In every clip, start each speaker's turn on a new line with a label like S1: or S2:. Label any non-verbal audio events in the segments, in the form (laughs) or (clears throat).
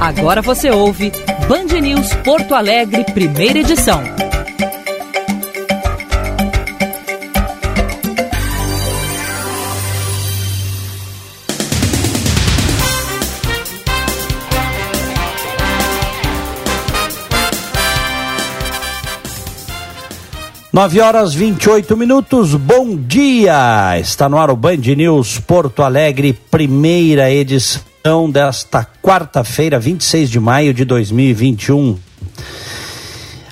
S1: Agora você ouve Band News Porto Alegre, primeira edição.
S2: Nove horas vinte e oito minutos, bom dia! Está no ar o Band News Porto Alegre, primeira edição desta quarta-feira, 26 de maio de 2021.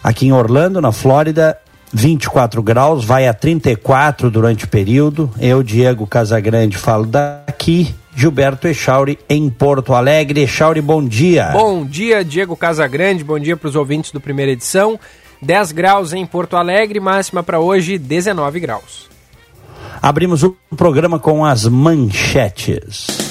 S2: Aqui em Orlando, na Flórida, 24 graus, vai a 34 durante o período. Eu, Diego Casagrande, falo daqui. Gilberto Echauri em Porto Alegre. Echauri, bom dia.
S3: Bom dia, Diego Casagrande. Bom dia para os ouvintes do primeira edição. 10 graus em Porto Alegre, máxima para hoje 19 graus.
S2: Abrimos o programa com as manchetes.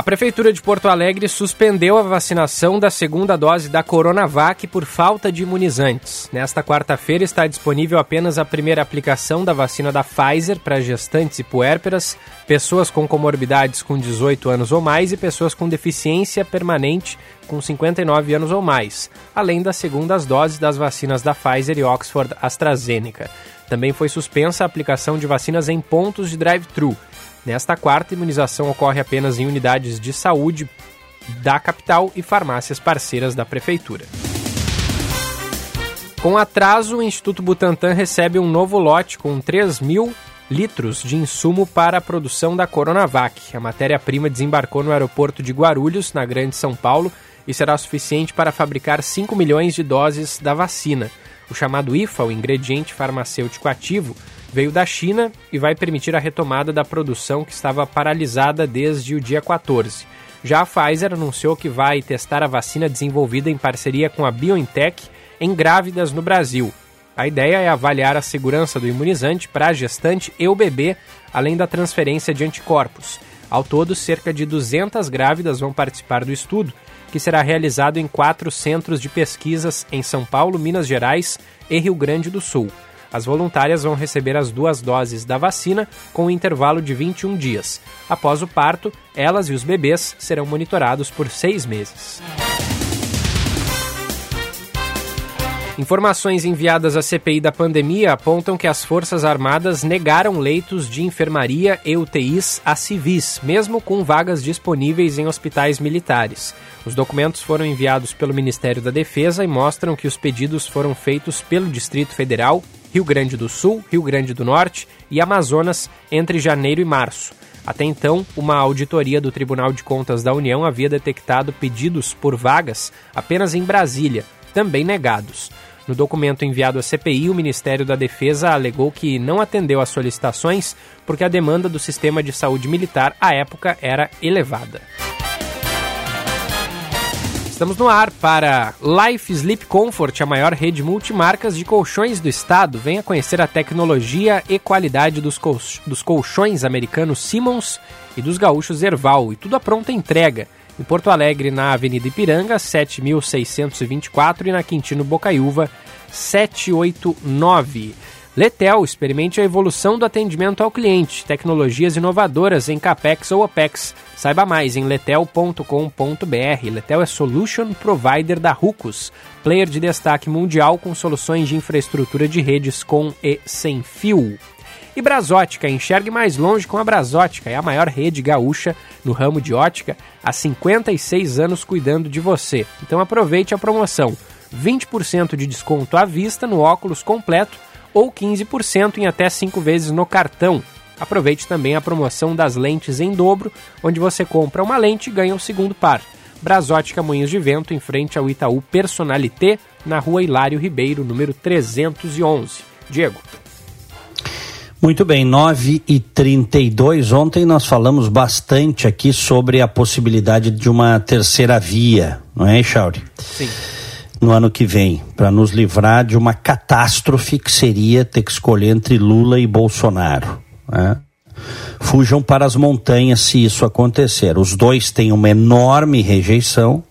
S3: A Prefeitura de Porto Alegre suspendeu a vacinação da segunda dose da Coronavac por falta de imunizantes. Nesta quarta-feira está disponível apenas a primeira aplicação da vacina da Pfizer para gestantes e puérperas, pessoas com comorbidades com 18 anos ou mais e pessoas com deficiência permanente com 59 anos ou mais, além das segundas doses das vacinas da Pfizer e Oxford AstraZeneca. Também foi suspensa a aplicação de vacinas em pontos de drive-thru Nesta quarta, imunização ocorre apenas em unidades de saúde da capital e farmácias parceiras da prefeitura. Com atraso, o Instituto Butantan recebe um novo lote com 3 mil litros de insumo para a produção da Coronavac. A matéria-prima desembarcou no aeroporto de Guarulhos, na Grande São Paulo, e será suficiente para fabricar 5 milhões de doses da vacina. O chamado IFA, o ingrediente farmacêutico ativo, veio da China e vai permitir a retomada da produção que estava paralisada desde o dia 14. Já a Pfizer anunciou que vai testar a vacina desenvolvida em parceria com a BioNTech em grávidas no Brasil. A ideia é avaliar a segurança do imunizante para a gestante e o bebê, além da transferência de anticorpos. Ao todo, cerca de 200 grávidas vão participar do estudo, que será realizado em quatro centros de pesquisas em São Paulo, Minas Gerais e Rio Grande do Sul. As voluntárias vão receber as duas doses da vacina com um intervalo de 21 dias. Após o parto, elas e os bebês serão monitorados por seis meses. Informações enviadas à CPI da pandemia apontam que as Forças Armadas negaram leitos de enfermaria e UTIs a civis, mesmo com vagas disponíveis em hospitais militares. Os documentos foram enviados pelo Ministério da Defesa e mostram que os pedidos foram feitos pelo Distrito Federal Rio Grande do Sul, Rio Grande do Norte e Amazonas entre janeiro e março. Até então, uma auditoria do Tribunal de Contas da União havia detectado pedidos por vagas apenas em Brasília, também negados. No documento enviado à CPI, o Ministério da Defesa alegou que não atendeu às solicitações porque a demanda do sistema de saúde militar à época era elevada. Estamos no ar para Life Sleep Comfort, a maior rede multimarcas de colchões do estado. Venha conhecer a tecnologia e qualidade dos, dos colchões americanos Simmons e dos gaúchos Erval. E tudo a pronta entrega. Em Porto Alegre, na Avenida Ipiranga, 7624 e na Quintino Bocaiúva, 789. Letel, experimente a evolução do atendimento ao cliente, tecnologias inovadoras em CAPEX ou OPEX. Saiba mais em letel.com.br. Letel é Solution Provider da Rucos, player de destaque mundial com soluções de infraestrutura de redes com e sem fio. E Brasótica, enxergue mais longe com a Brasótica, é a maior rede gaúcha no ramo de ótica, há 56 anos cuidando de você. Então aproveite a promoção: 20% de desconto à vista no óculos completo ou 15% em até 5 vezes no cartão. Aproveite também a promoção das lentes em dobro, onde você compra uma lente e ganha o um segundo par. Brasótica Moinhos de Vento, em frente ao Itaú Personalité, na rua Hilário Ribeiro, número 311. Diego.
S2: Muito bem, 9 e 32 Ontem nós falamos bastante aqui sobre a possibilidade de uma terceira via, não é, Chauri?
S3: Sim
S2: no ano que vem, para nos livrar de uma catástrofe que seria ter que escolher entre Lula e Bolsonaro. Né? Fujam para as montanhas se isso acontecer. Os dois têm uma enorme rejeição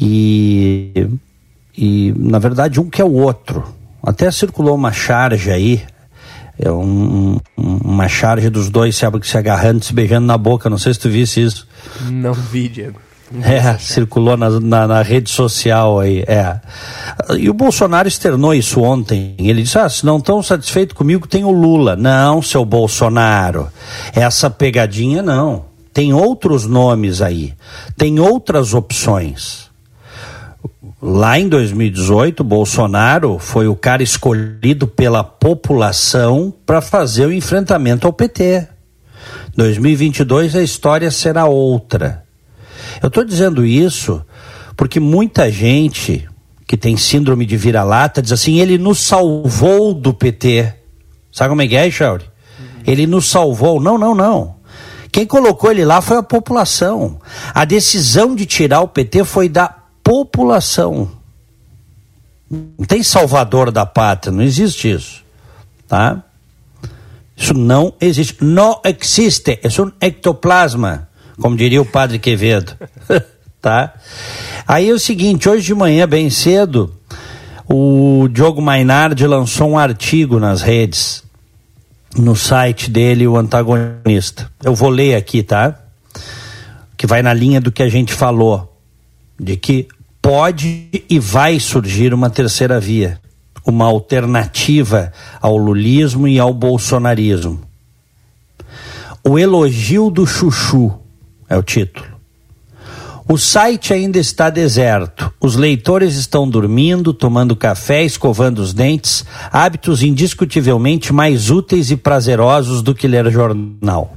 S2: e, e na verdade, um que é o outro. Até circulou uma charge aí É um, uma charge dos dois se, se agarrando, se beijando na boca. Não sei se tu visse isso.
S3: Não vi, Diego.
S2: É, circulou na, na, na, rede social aí, é. E o Bolsonaro externou isso ontem. Ele disse: ah, se não estão satisfeitos comigo, tem o Lula. Não, seu Bolsonaro. Essa pegadinha não. Tem outros nomes aí. Tem outras opções. Lá em 2018, Bolsonaro foi o cara escolhido pela população para fazer o enfrentamento ao PT. 2022 a história será outra. Eu estou dizendo isso porque muita gente que tem síndrome de vira-lata diz assim: ele nos salvou do PT. Sabe como é que é, Chauri? Uhum. Ele nos salvou. Não, não, não. Quem colocou ele lá foi a população. A decisão de tirar o PT foi da população. Não tem salvador da pátria, não existe isso. Tá? Isso não existe. Não existe. É um ectoplasma como diria o padre Quevedo. (laughs) tá? Aí é o seguinte, hoje de manhã, bem cedo, o Diogo Mainardi lançou um artigo nas redes, no site dele, o antagonista. Eu vou ler aqui, tá? Que vai na linha do que a gente falou, de que pode e vai surgir uma terceira via, uma alternativa ao lulismo e ao bolsonarismo. O elogio do chuchu é o título. O site ainda está deserto. Os leitores estão dormindo, tomando café, escovando os dentes, hábitos indiscutivelmente mais úteis e prazerosos do que ler jornal.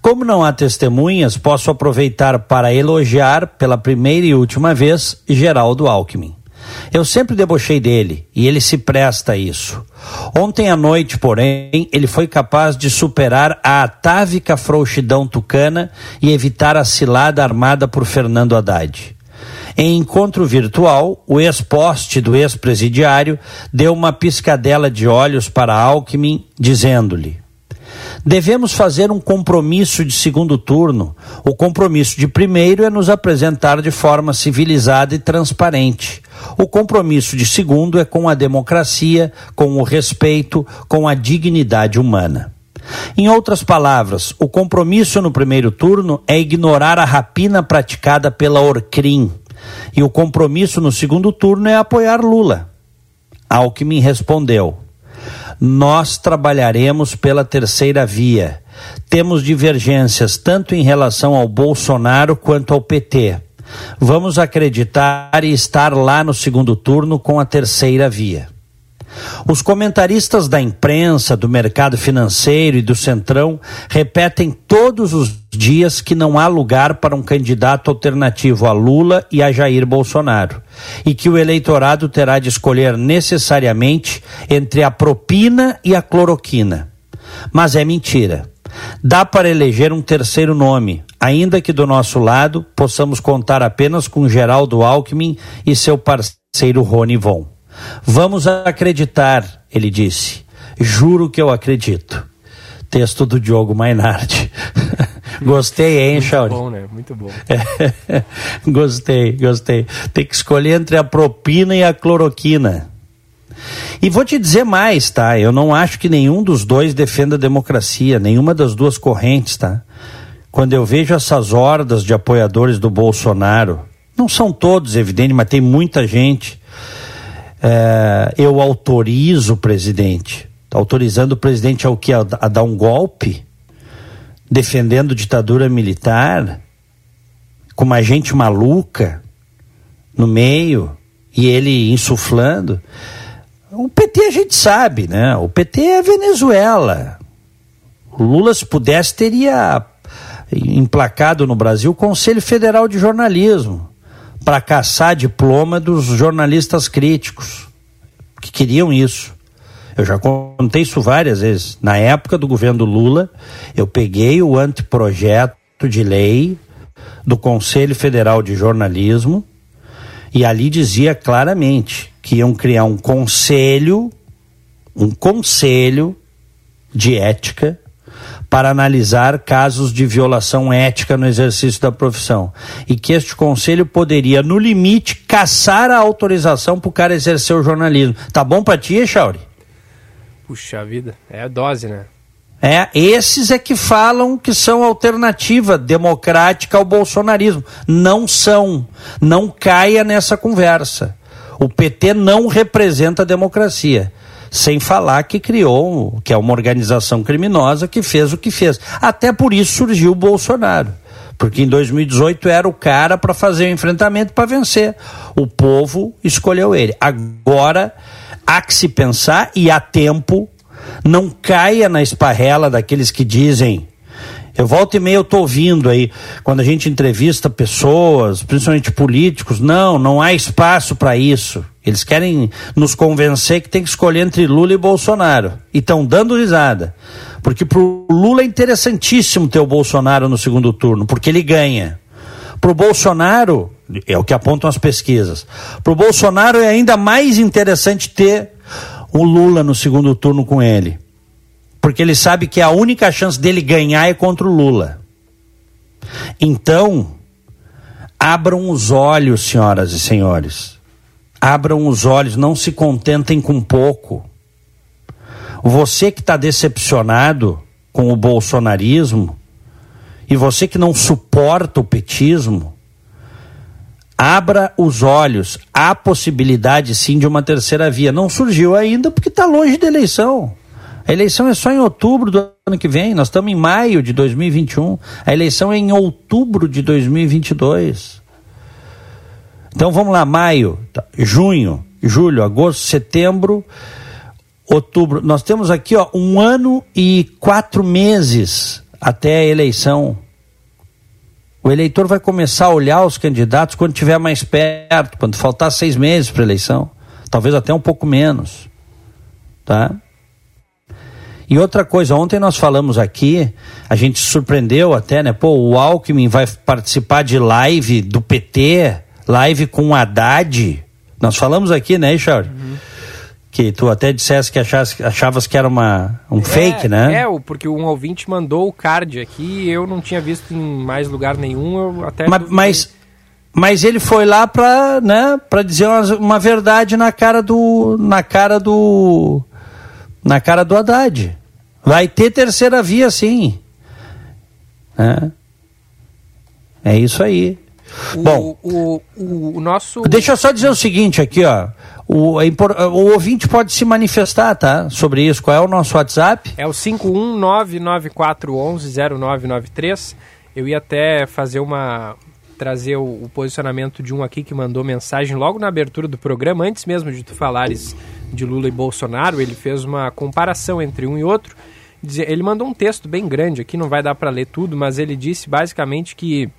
S2: Como não há testemunhas, posso aproveitar para elogiar pela primeira e última vez Geraldo Alckmin. Eu sempre debochei dele e ele se presta a isso. Ontem à noite, porém, ele foi capaz de superar a atávica frouxidão tucana e evitar a cilada armada por Fernando Haddad. Em encontro virtual, o ex-poste do ex-presidiário deu uma piscadela de olhos para Alckmin, dizendo-lhe: Devemos fazer um compromisso de segundo turno. O compromisso de primeiro é nos apresentar de forma civilizada e transparente. O compromisso de segundo é com a democracia, com o respeito, com a dignidade humana. Em outras palavras, o compromisso no primeiro turno é ignorar a rapina praticada pela Orcrim. E o compromisso no segundo turno é apoiar Lula. Alckmin respondeu: nós trabalharemos pela terceira via. Temos divergências tanto em relação ao Bolsonaro quanto ao PT. Vamos acreditar e estar lá no segundo turno com a terceira via. Os comentaristas da imprensa, do mercado financeiro e do Centrão repetem todos os dias que não há lugar para um candidato alternativo a Lula e a Jair Bolsonaro e que o eleitorado terá de escolher necessariamente entre a propina e a cloroquina. Mas é mentira. Dá para eleger um terceiro nome, ainda que do nosso lado possamos contar apenas com Geraldo Alckmin e seu parceiro Rony Von. Vamos acreditar, ele disse. Juro que eu acredito. Texto do Diogo Mainardi. (laughs) gostei, hein, Chauri?
S3: Muito bom, né? Muito bom.
S2: É, (laughs) gostei, gostei. Tem que escolher entre a propina e a cloroquina. E vou te dizer mais, tá? Eu não acho que nenhum dos dois defenda a democracia, nenhuma das duas correntes, tá? Quando eu vejo essas hordas de apoiadores do Bolsonaro, não são todos, evidente, mas tem muita gente é, eu autorizo o presidente, autorizando o presidente ao que? A, a dar um golpe, defendendo ditadura militar, com uma gente maluca no meio e ele insuflando. O PT a gente sabe, né? O PT é Venezuela. O Lula, se pudesse, teria emplacado no Brasil o Conselho Federal de Jornalismo para caçar diploma dos jornalistas críticos que queriam isso. Eu já contei isso várias vezes. Na época do governo Lula, eu peguei o anteprojeto de lei do Conselho Federal de Jornalismo e ali dizia claramente que iam criar um conselho, um conselho de ética para analisar casos de violação ética no exercício da profissão. E que este conselho poderia, no limite, caçar a autorização para o cara exercer o jornalismo. Tá bom para ti, Chauri?
S3: Puxa vida, é a dose, né?
S2: É, esses é que falam que são alternativa democrática ao bolsonarismo. Não são. Não caia nessa conversa. O PT não representa a democracia. Sem falar que criou, que é uma organização criminosa que fez o que fez. Até por isso surgiu o Bolsonaro. Porque em 2018 era o cara para fazer o enfrentamento para vencer. O povo escolheu ele. Agora há que se pensar e há tempo não caia na esparrela daqueles que dizem. Eu volto e meio eu tô ouvindo aí, quando a gente entrevista pessoas, principalmente políticos, não, não há espaço para isso. Eles querem nos convencer que tem que escolher entre Lula e Bolsonaro. E estão dando risada. Porque pro Lula é interessantíssimo ter o Bolsonaro no segundo turno, porque ele ganha. Pro Bolsonaro, é o que apontam as pesquisas. Pro Bolsonaro é ainda mais interessante ter o Lula no segundo turno com ele. Porque ele sabe que a única chance dele ganhar é contra o Lula. Então, abram os olhos, senhoras e senhores. Abram os olhos, não se contentem com pouco. Você que está decepcionado com o bolsonarismo e você que não suporta o petismo, abra os olhos. Há possibilidade sim de uma terceira via. Não surgiu ainda porque está longe da eleição. A eleição é só em outubro do ano que vem. Nós estamos em maio de 2021. A eleição é em outubro de 2022. Então vamos lá, maio, tá, junho, julho, agosto, setembro, outubro. Nós temos aqui ó, um ano e quatro meses até a eleição. O eleitor vai começar a olhar os candidatos quando estiver mais perto, quando faltar seis meses para a eleição, talvez até um pouco menos, tá? E outra coisa, ontem nós falamos aqui, a gente surpreendeu até, né? Pô, o Alckmin vai participar de live do PT, live com o Haddad. Nós falamos aqui, né, Richard? Uhum que tu até dissesse que achas, achavas que era uma, um é, fake, né?
S3: É, porque um ouvinte mandou o card aqui e eu não tinha visto em mais lugar nenhum, eu até...
S2: Mas, mas, mas, ele foi lá para né, pra dizer uma, uma, verdade na cara do... na cara do... na cara do Haddad. Vai ter terceira via, sim. É, é isso aí.
S3: O, Bom, o, o, o, nosso.
S2: Deixa eu só dizer o seguinte aqui, ó. O, o ouvinte pode se manifestar, tá? Sobre isso. Qual é o nosso WhatsApp?
S3: É o 51994110993. Eu ia até fazer uma. trazer o, o, posicionamento de um aqui que mandou mensagem logo na abertura do programa, antes mesmo de tu falares de Lula e Bolsonaro. Ele fez uma comparação entre um e outro. Ele mandou um texto bem grande aqui, não vai dar para ler tudo, mas ele disse basicamente que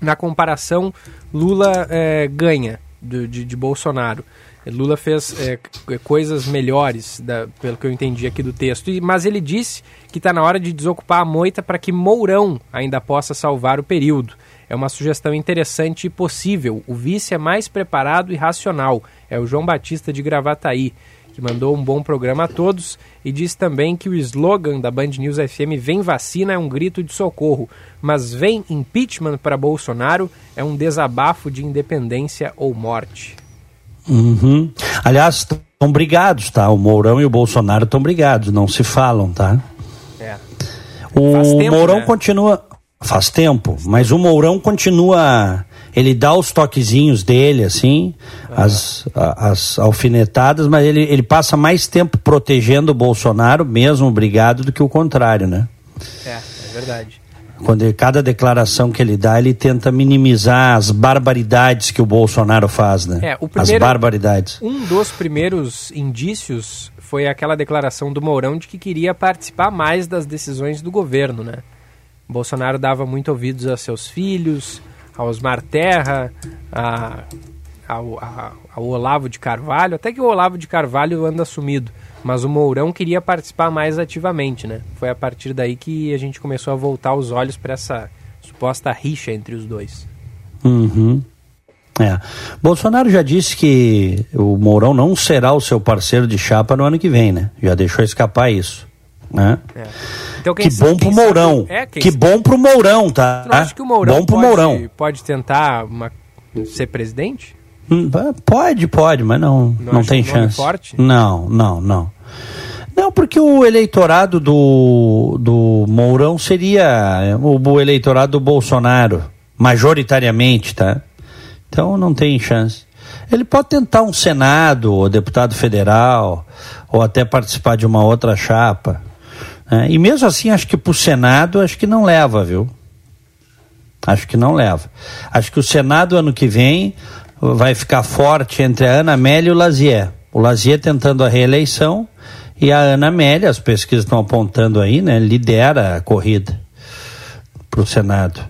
S3: na comparação Lula é, ganha de, de, de Bolsonaro. Lula fez é, coisas melhores, da, pelo que eu entendi aqui do texto, e, mas ele disse que está na hora de desocupar a moita para que Mourão ainda possa salvar o período. É uma sugestão interessante e possível. O vice é mais preparado e racional. É o João Batista de Gravataí, que mandou um bom programa a todos e disse também que o slogan da Band News FM Vem Vacina é um grito de socorro, mas vem impeachment para Bolsonaro é um desabafo de independência ou morte.
S2: Uhum. Aliás, estão brigados, tá? O Mourão e o Bolsonaro estão brigados, não se falam, tá? É. O tempo, Mourão né? continua. Faz tempo, mas o Mourão continua. Ele dá os toquezinhos dele, assim, as, as alfinetadas, mas ele, ele passa mais tempo protegendo o Bolsonaro, mesmo brigado, do que o contrário, né?
S3: É, é verdade.
S2: Quando ele, cada declaração que ele dá, ele tenta minimizar as barbaridades que o Bolsonaro faz, né?
S3: É, primeiro,
S2: as barbaridades.
S3: Um dos primeiros indícios foi aquela declaração do Mourão de que queria participar mais das decisões do governo, né? Bolsonaro dava muito ouvidos a seus filhos, a Osmar Terra, a, ao, a, ao Olavo de Carvalho, até que o Olavo de Carvalho anda sumido. Mas o Mourão queria participar mais ativamente, né? Foi a partir daí que a gente começou a voltar os olhos para essa suposta rixa entre os dois.
S2: Uhum. É. Bolsonaro já disse que o Mourão não será o seu parceiro de chapa no ano que vem, né? Já deixou escapar isso. Né? É. Então, que bom pro Mourão. É, que sabe... bom pro Mourão, tá?
S3: Não acho que o Mourão bom pro pode, Mourão. pode tentar uma... ser presidente?
S2: Hum, pode, pode, mas não, não, não tem chance. Forte? Não, não, não. Não, porque o eleitorado do, do Mourão seria o, o eleitorado do Bolsonaro, majoritariamente, tá? Então não tem chance. Ele pode tentar um Senado, ou deputado federal, ou até participar de uma outra chapa. Né? E mesmo assim, acho que para o Senado, acho que não leva, viu? Acho que não leva. Acho que o Senado, ano que vem, vai ficar forte entre a Ana Amélia e o Lazier. O Lazier tentando a reeleição e a Ana Amélia, as pesquisas estão apontando aí, né, lidera a corrida para o Senado.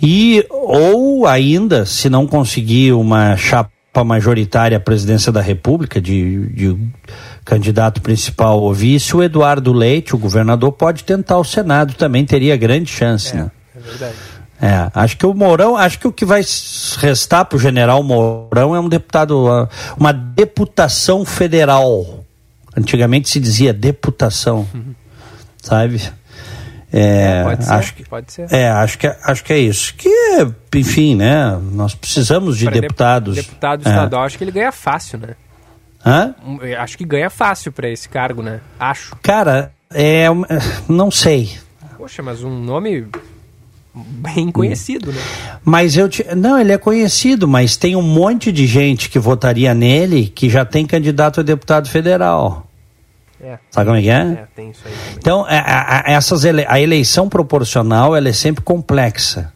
S2: E, ou ainda, se não conseguir uma chapa majoritária à presidência da República, de, de candidato principal ou vice, o Eduardo Leite, o governador, pode tentar o Senado também, teria grande chance,
S3: é,
S2: né?
S3: É verdade.
S2: É, acho que o Mourão, acho que o que vai restar para o general Mourão é um deputado, uma deputação federal. Antigamente se dizia deputação, uhum. sabe?
S3: É, é, pode ser, acho que, pode ser.
S2: É, acho que, acho que é isso. Que, enfim, né? Nós precisamos de pra deputados.
S3: Deputado estadual, é. acho que ele ganha fácil, né?
S2: Hã?
S3: Acho que ganha fácil para esse cargo, né? Acho.
S2: Cara, é, não sei.
S3: Poxa, mas um nome bem conhecido, né?
S2: Mas eu te... não, ele é conhecido, mas tem um monte de gente que votaria nele que já tem candidato a deputado federal.
S3: É.
S2: Sabe como é que é?
S3: É, tem isso aí também.
S2: Então, a, a, essas ele... a eleição proporcional ela é sempre complexa.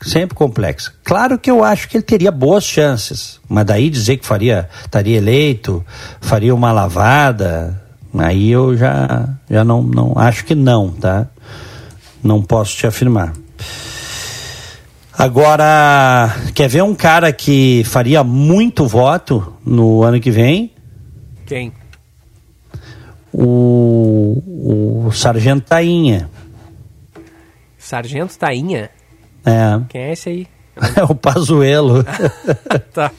S2: Sempre complexa. Claro que eu acho que ele teria boas chances, mas daí dizer que faria, estaria eleito, faria uma lavada, aí eu já, já não, não acho que não, tá? Não posso te afirmar. Agora, quer ver um cara que faria muito voto no ano que vem?
S3: Quem?
S2: O, o Sargento Tainha.
S3: Sargento Tainha?
S2: É.
S3: Quem é esse aí? (laughs)
S2: É o Pazuelo. (laughs)
S3: tá.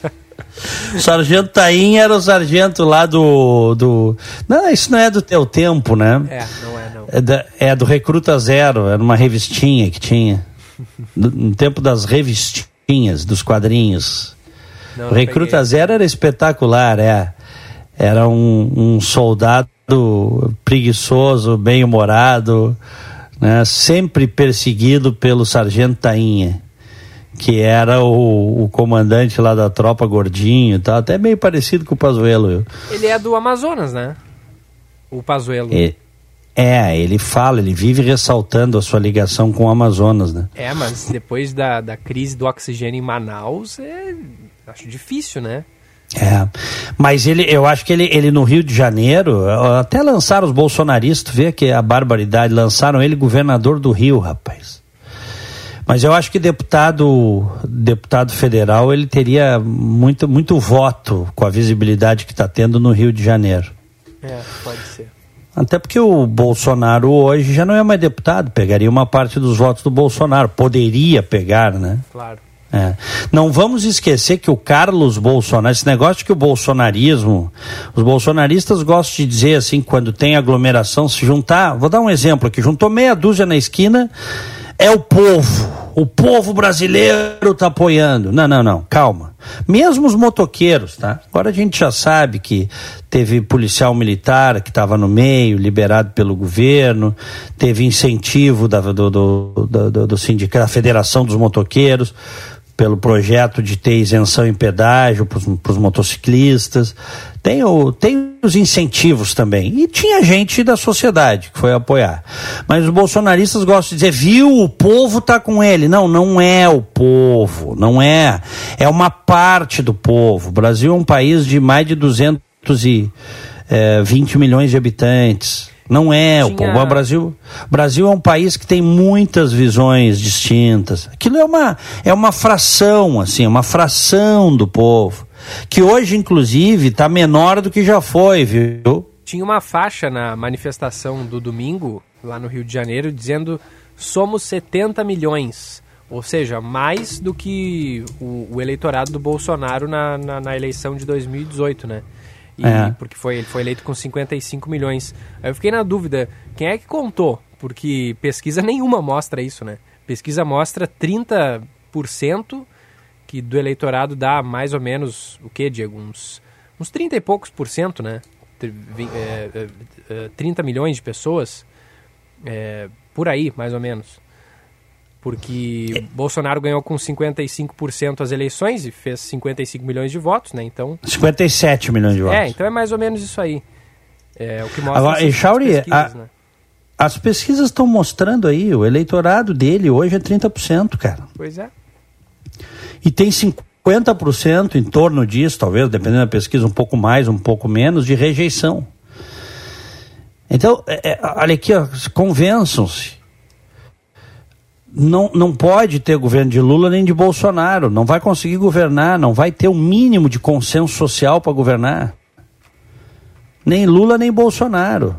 S2: O sargento Tainha era o sargento lá do, do. Não, isso não é do teu tempo, né?
S3: É, não é, não.
S2: É, da, é do Recruta Zero, era uma revistinha que tinha. no tempo das revistinhas, dos quadrinhos. Não, Recruta peguei. Zero era espetacular, é. Era um, um soldado preguiçoso, bem-humorado, né? sempre perseguido pelo sargento Tainha que era o, o, comandante lá da tropa gordinho e tal, até meio parecido com o Pazuello.
S3: Ele é do Amazonas, né? O Pazuello.
S2: É, é, ele fala, ele vive ressaltando a sua ligação com o Amazonas, né?
S3: É, mas depois da, da crise do oxigênio em Manaus, é, acho difícil, né?
S2: É, mas ele, eu acho que ele, ele no Rio de Janeiro, até lançaram os bolsonaristas, vê que a barbaridade, lançaram ele governador do Rio, rapaz. Mas eu acho que deputado, deputado federal ele teria muito, muito voto com a visibilidade que está tendo no Rio de Janeiro.
S3: É, pode ser.
S2: Até porque o Bolsonaro hoje já não é mais deputado, pegaria uma parte dos votos do Bolsonaro, poderia pegar, né?
S3: Claro.
S2: É. Não vamos esquecer que o Carlos Bolsonaro, esse negócio que o bolsonarismo, os bolsonaristas gostam de dizer assim, quando tem aglomeração, se juntar, vou dar um exemplo aqui, juntou meia dúzia na esquina, é o povo. O povo brasileiro está apoiando. Não, não, não, calma. Mesmo os motoqueiros, tá? Agora a gente já sabe que teve policial militar que estava no meio, liberado pelo governo, teve incentivo da, do, do, do, do sindicato, da Federação dos Motoqueiros pelo projeto de ter isenção em pedágio para os motociclistas. Tem, o, tem os incentivos também. E tinha gente da sociedade que foi apoiar. Mas os bolsonaristas gostam de dizer, viu, o povo está com ele. Não, não é o povo, não é. É uma parte do povo. O Brasil é um país de mais de 220 eh, milhões de habitantes. Não é Tinha... o povo. O Brasil, Brasil é um país que tem muitas visões distintas. Aquilo é uma, é uma fração, assim, uma fração do povo. Que hoje, inclusive, está menor do que já foi, viu?
S3: Tinha uma faixa na manifestação do domingo, lá no Rio de Janeiro, dizendo somos 70 milhões. Ou seja, mais do que o, o eleitorado do Bolsonaro na, na, na eleição de 2018, né? E, é. Porque foi, ele foi eleito com 55 milhões. Aí eu fiquei na dúvida, quem é que contou? Porque pesquisa (laughs) nenhuma mostra isso, né? Pesquisa mostra 30% que do eleitorado dá mais ou menos, o que, Diego? Uns, uns 30 e poucos por cento, né? é, é, 30 milhões de pessoas, é, por aí, mais ou menos. Porque é. Bolsonaro ganhou com 55% as eleições e fez 55 milhões de votos, né? Então.
S2: 57 milhões de votos.
S3: É, então é mais ou menos isso aí. É o que mostra
S2: Agora, as, Chauri, pesquisas, a, né? As pesquisas estão mostrando aí, o eleitorado dele hoje é 30%, cara.
S3: Pois é.
S2: E tem 50% em torno disso, talvez, dependendo da pesquisa, um pouco mais, um pouco menos, de rejeição. Então, é, é, olha aqui, convençam-se. Não, não pode ter governo de Lula nem de Bolsonaro. Não vai conseguir governar, não vai ter o um mínimo de consenso social para governar. Nem Lula nem Bolsonaro.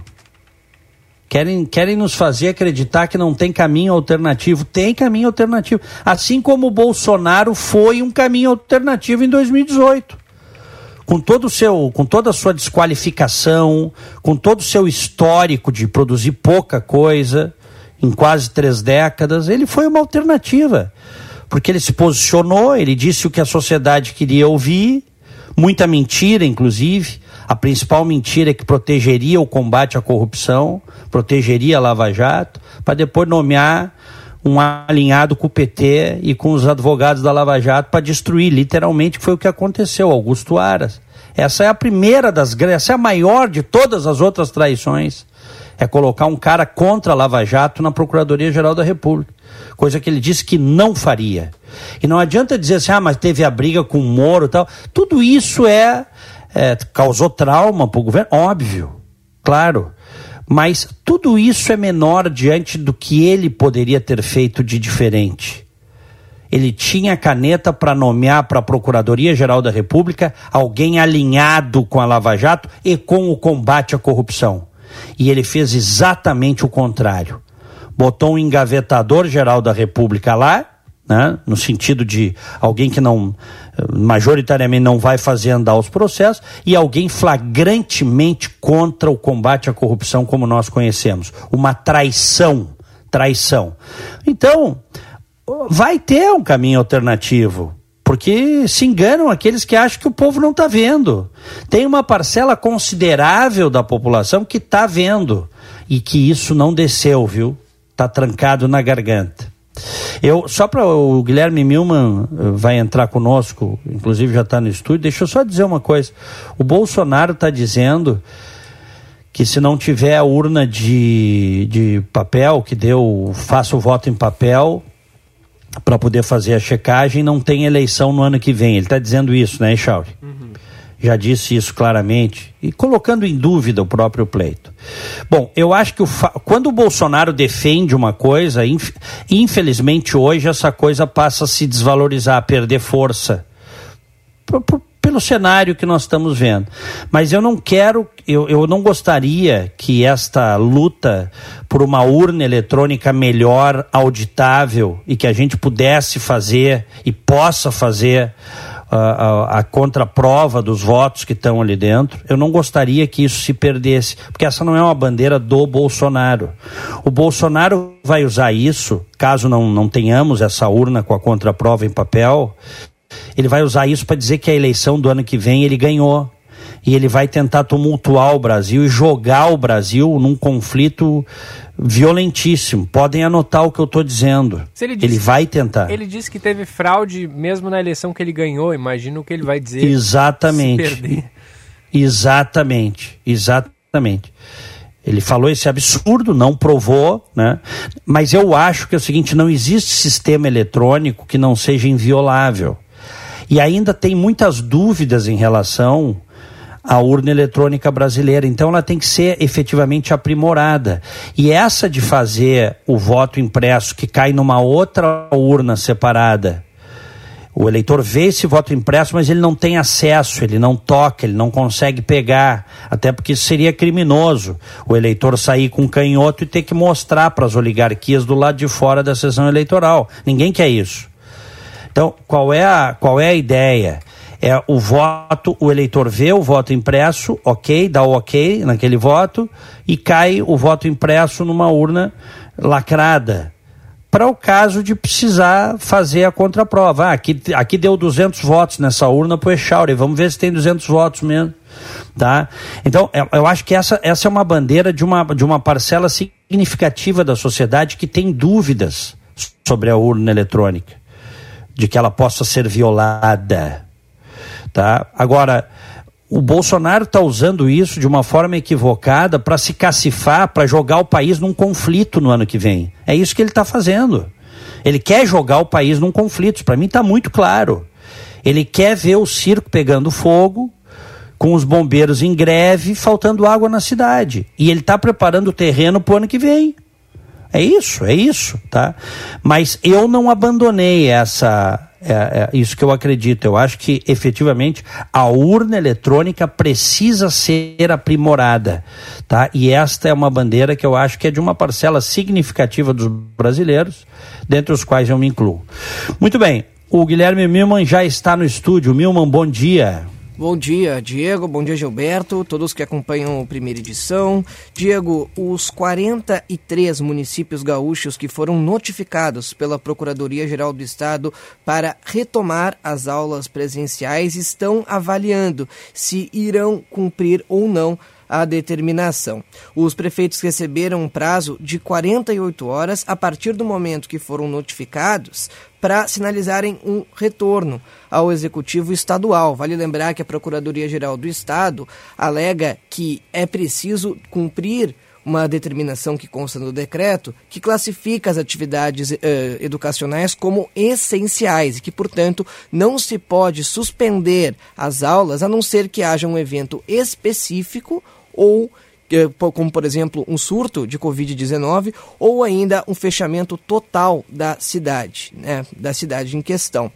S2: Querem, querem nos fazer acreditar que não tem caminho alternativo. Tem caminho alternativo. Assim como o Bolsonaro foi um caminho alternativo em 2018. Com todo seu, com toda a sua desqualificação, com todo o seu histórico de produzir pouca coisa em quase três décadas, ele foi uma alternativa. Porque ele se posicionou, ele disse o que a sociedade queria ouvir, muita mentira, inclusive. A principal mentira é que protegeria o combate à corrupção, protegeria a Lava Jato, para depois nomear um alinhado com o PT e com os advogados da Lava Jato para destruir, literalmente, foi o que aconteceu, Augusto Aras. Essa é a primeira das essa é a maior de todas as outras traições. É colocar um cara contra a Lava Jato na Procuradoria-Geral da República. Coisa que ele disse que não faria. E não adianta dizer assim, ah, mas teve a briga com o Moro e tal. Tudo isso é é, causou trauma para o governo, óbvio, claro. Mas tudo isso é menor diante do que ele poderia ter feito de diferente. Ele tinha caneta para nomear para a Procuradoria-Geral da República alguém alinhado com a Lava Jato e com o combate à corrupção. E ele fez exatamente o contrário. Botou um engavetador geral da República lá, né, no sentido de alguém que não majoritariamente não vai fazer andar os processos, e alguém flagrantemente contra o combate à corrupção como nós conhecemos. Uma traição. Traição. Então, vai ter um caminho alternativo. Porque se enganam aqueles que acham que o povo não está vendo. Tem uma parcela considerável da população que está vendo. E que isso não desceu, viu? Está trancado na garganta. Eu, só para o Guilherme Milman eh, vai entrar conosco, inclusive já está no estúdio, deixa eu só dizer uma coisa. O Bolsonaro está dizendo que se não tiver a urna de, de papel, que deu, faça o voto em papel, para poder fazer a checagem, não tem eleição no ano que vem. Ele está dizendo isso, né, Chauri? Uhum já disse isso claramente, e colocando em dúvida o próprio pleito. Bom, eu acho que o quando o Bolsonaro defende uma coisa, inf infelizmente hoje essa coisa passa a se desvalorizar, a perder força. Pelo cenário que nós estamos vendo. Mas eu não quero, eu, eu não gostaria que esta luta por uma urna eletrônica melhor, auditável, e que a gente pudesse fazer e possa fazer a, a, contraprova dos votos que estão ali dentro. Eu não gostaria que isso se perdesse, porque essa não é uma bandeira do Bolsonaro. O Bolsonaro vai usar isso, caso não, não tenhamos essa urna com a contraprova em papel, ele vai usar isso para dizer que a eleição do ano que vem ele ganhou e ele vai tentar tumultuar o Brasil e jogar o Brasil num conflito violentíssimo. Podem anotar o que eu estou dizendo. Ele, disse, ele, vai tentar.
S3: Ele disse que teve fraude mesmo na eleição que ele ganhou. Imagina o que ele vai dizer.
S2: Exatamente. Exatamente. Exatamente. Ele falou esse absurdo, não provou, né? Mas eu acho que é o seguinte: não existe sistema eletrônico que não seja inviolável. E ainda tem muitas dúvidas em relação a urna eletrônica brasileira. Então ela tem que ser efetivamente aprimorada. E essa de fazer o voto impresso que cai numa outra urna separada. O eleitor vê esse voto impresso, mas ele não tem acesso, ele não toca, ele não consegue pegar, até porque seria criminoso. O eleitor sair com um canhoto e ter que mostrar para as oligarquias do lado de fora da sessão eleitoral. Ninguém quer isso. Então, qual é a, qual é a ideia? é o voto, o eleitor vê o voto impresso, ok, dá o ok naquele voto, e cai o voto impresso numa urna lacrada. Para o caso de precisar fazer a contraprova. Ah, aqui, aqui deu 200 votos nessa urna para o Echauri, vamos ver se tem 200 votos mesmo. Tá? Então, eu acho que essa, essa é uma bandeira de uma, de uma parcela significativa da sociedade que tem dúvidas sobre a urna eletrônica, de que ela possa ser violada. Tá? Agora, o Bolsonaro está usando isso de uma forma equivocada para se cacifar, para jogar o país num conflito no ano que vem. É isso que ele está fazendo. Ele quer jogar o país num conflito. Para mim está muito claro. Ele quer ver o circo pegando fogo, com os bombeiros em greve, faltando água na cidade. E ele está preparando o terreno para o ano que vem. É isso, é isso, tá? Mas eu não abandonei essa, é, é, isso que eu acredito. Eu acho que efetivamente a urna eletrônica precisa ser aprimorada, tá? E esta é uma bandeira que eu acho que é de uma parcela significativa dos brasileiros, dentre os quais eu me incluo. Muito bem, o Guilherme Milman já está no estúdio. Milman, bom dia.
S4: Bom dia, Diego. Bom dia, Gilberto. Todos que acompanham a primeira edição. Diego, os 43 municípios gaúchos que foram notificados pela Procuradoria-Geral do Estado para retomar as aulas presenciais estão avaliando se irão cumprir ou não a determinação. Os prefeitos receberam um prazo de 48 horas a partir do momento que foram notificados para sinalizarem um retorno ao executivo estadual. Vale lembrar que a Procuradoria-Geral do Estado alega que é preciso cumprir uma determinação que consta no decreto que classifica as atividades eh, educacionais como essenciais e que, portanto, não se pode suspender as aulas a não ser que haja um evento específico ou como por exemplo um surto de Covid-19 ou ainda um fechamento total da cidade, né, da cidade em questão.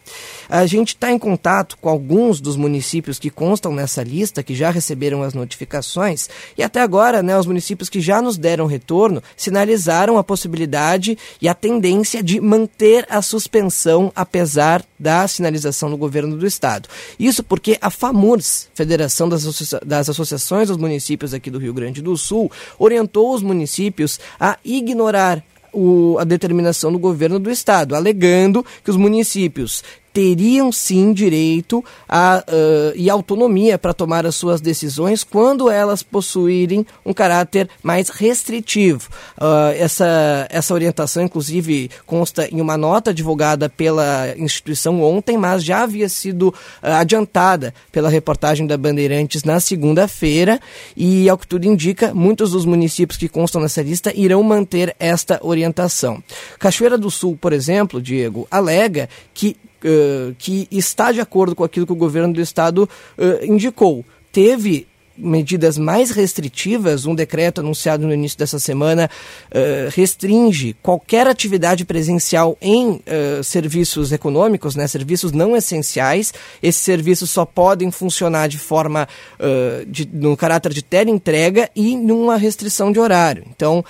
S4: A gente está em contato com alguns dos municípios que constam nessa lista, que já receberam as notificações, e até agora, né, os municípios que já nos deram retorno sinalizaram a possibilidade e a tendência de manter a suspensão apesar da sinalização do governo do estado. Isso porque a FAMURS, Federação das, Associa das Associações dos Municípios aqui do Rio Grande do Sul, orientou os municípios a ignorar o, a determinação do governo do estado, alegando que os municípios teriam sim direito a, uh, e autonomia para tomar as suas decisões quando elas possuírem um caráter mais restritivo. Uh, essa, essa orientação, inclusive, consta em uma nota divulgada pela instituição ontem, mas já havia sido uh, adiantada pela reportagem da Bandeirantes na segunda-feira e, ao que tudo indica, muitos dos municípios que constam nessa lista irão manter esta orientação. Cachoeira do Sul, por exemplo, Diego, alega que uh, que está de acordo com aquilo que o governo do estado uh, indicou. Teve medidas mais restritivas, um decreto anunciado no início dessa semana uh, restringe qualquer atividade presencial em uh, serviços econômicos, né, serviços não essenciais. Esses serviços só podem funcionar de forma, uh, de, no caráter de teleentrega e numa restrição de horário. Então,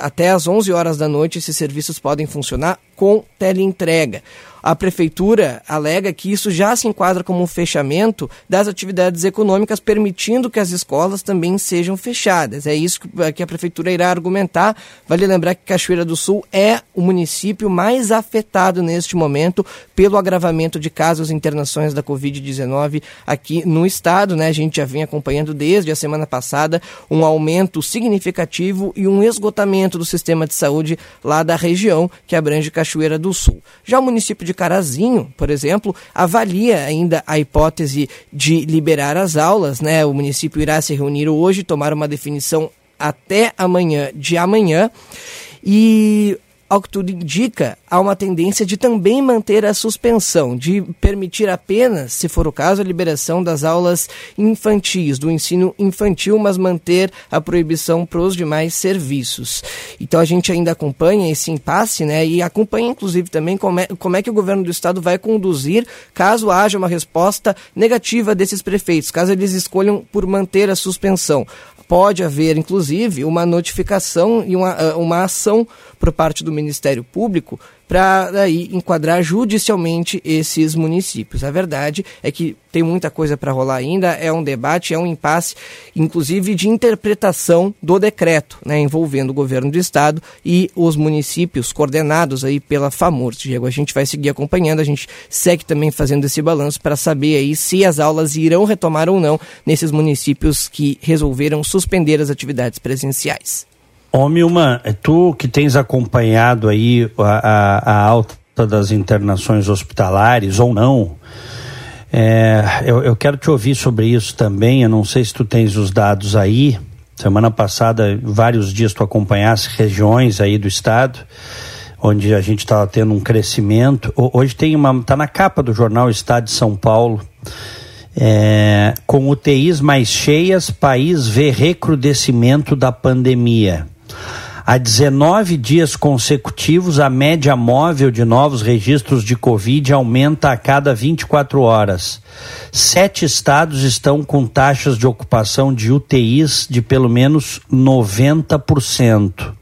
S4: até às 11 horas da noite, esses serviços podem funcionar com teleentrega. A prefeitura alega que isso já se enquadra como um fechamento das atividades econômicas, permitindo que as escolas também sejam fechadas. É isso que a prefeitura irá argumentar. Vale lembrar que Cachoeira do Sul é o município mais afetado neste momento pelo agravamento de casos e internações da Covid-19 aqui no estado. Né? A gente já vem acompanhando desde a semana passada um aumento significativo e um esgotamento do sistema de saúde lá da região que abrange Cachoeira do Sul. Já o município de Carazinho, por exemplo, avalia ainda a hipótese de liberar as aulas, né? O município irá se reunir hoje, tomar uma definição até amanhã de amanhã. E ao que tudo indica, há uma tendência de também manter a suspensão, de permitir apenas, se for o caso, a liberação das aulas infantis, do ensino infantil, mas manter a proibição para os demais serviços. Então a gente ainda acompanha esse impasse, né? E acompanha, inclusive, também como é, como é que o governo do estado vai conduzir caso haja uma resposta negativa desses prefeitos, caso eles escolham por manter a suspensão pode haver, inclusive, uma notificação e uma, uma ação por parte do Ministério Público para aí enquadrar judicialmente esses municípios. A verdade é que tem muita coisa para rolar ainda, é um debate, é um impasse, inclusive de interpretação do decreto, né, envolvendo o governo do estado e os municípios coordenados aí pela FAMUR. Diego, a gente vai seguir acompanhando, a gente segue também fazendo esse balanço para saber aí se as aulas irão retomar ou não nesses municípios que resolveram suspender as atividades presenciais.
S2: Ô Milman, é tu que tens acompanhado aí a, a, a alta das internações hospitalares ou não, é, eu, eu, quero te ouvir sobre isso também. Eu não sei se tu tens os dados aí. Semana passada, vários dias tu acompanhasse regiões aí do estado onde a gente estava tendo um crescimento. Hoje tem uma, tá na capa do jornal Estado de São Paulo. É, com UTIs mais cheias, país vê recrudescimento da pandemia. Há 19 dias consecutivos, a média móvel de novos registros de Covid aumenta a cada 24 horas. Sete estados estão com taxas de ocupação de UTIs de pelo menos 90%.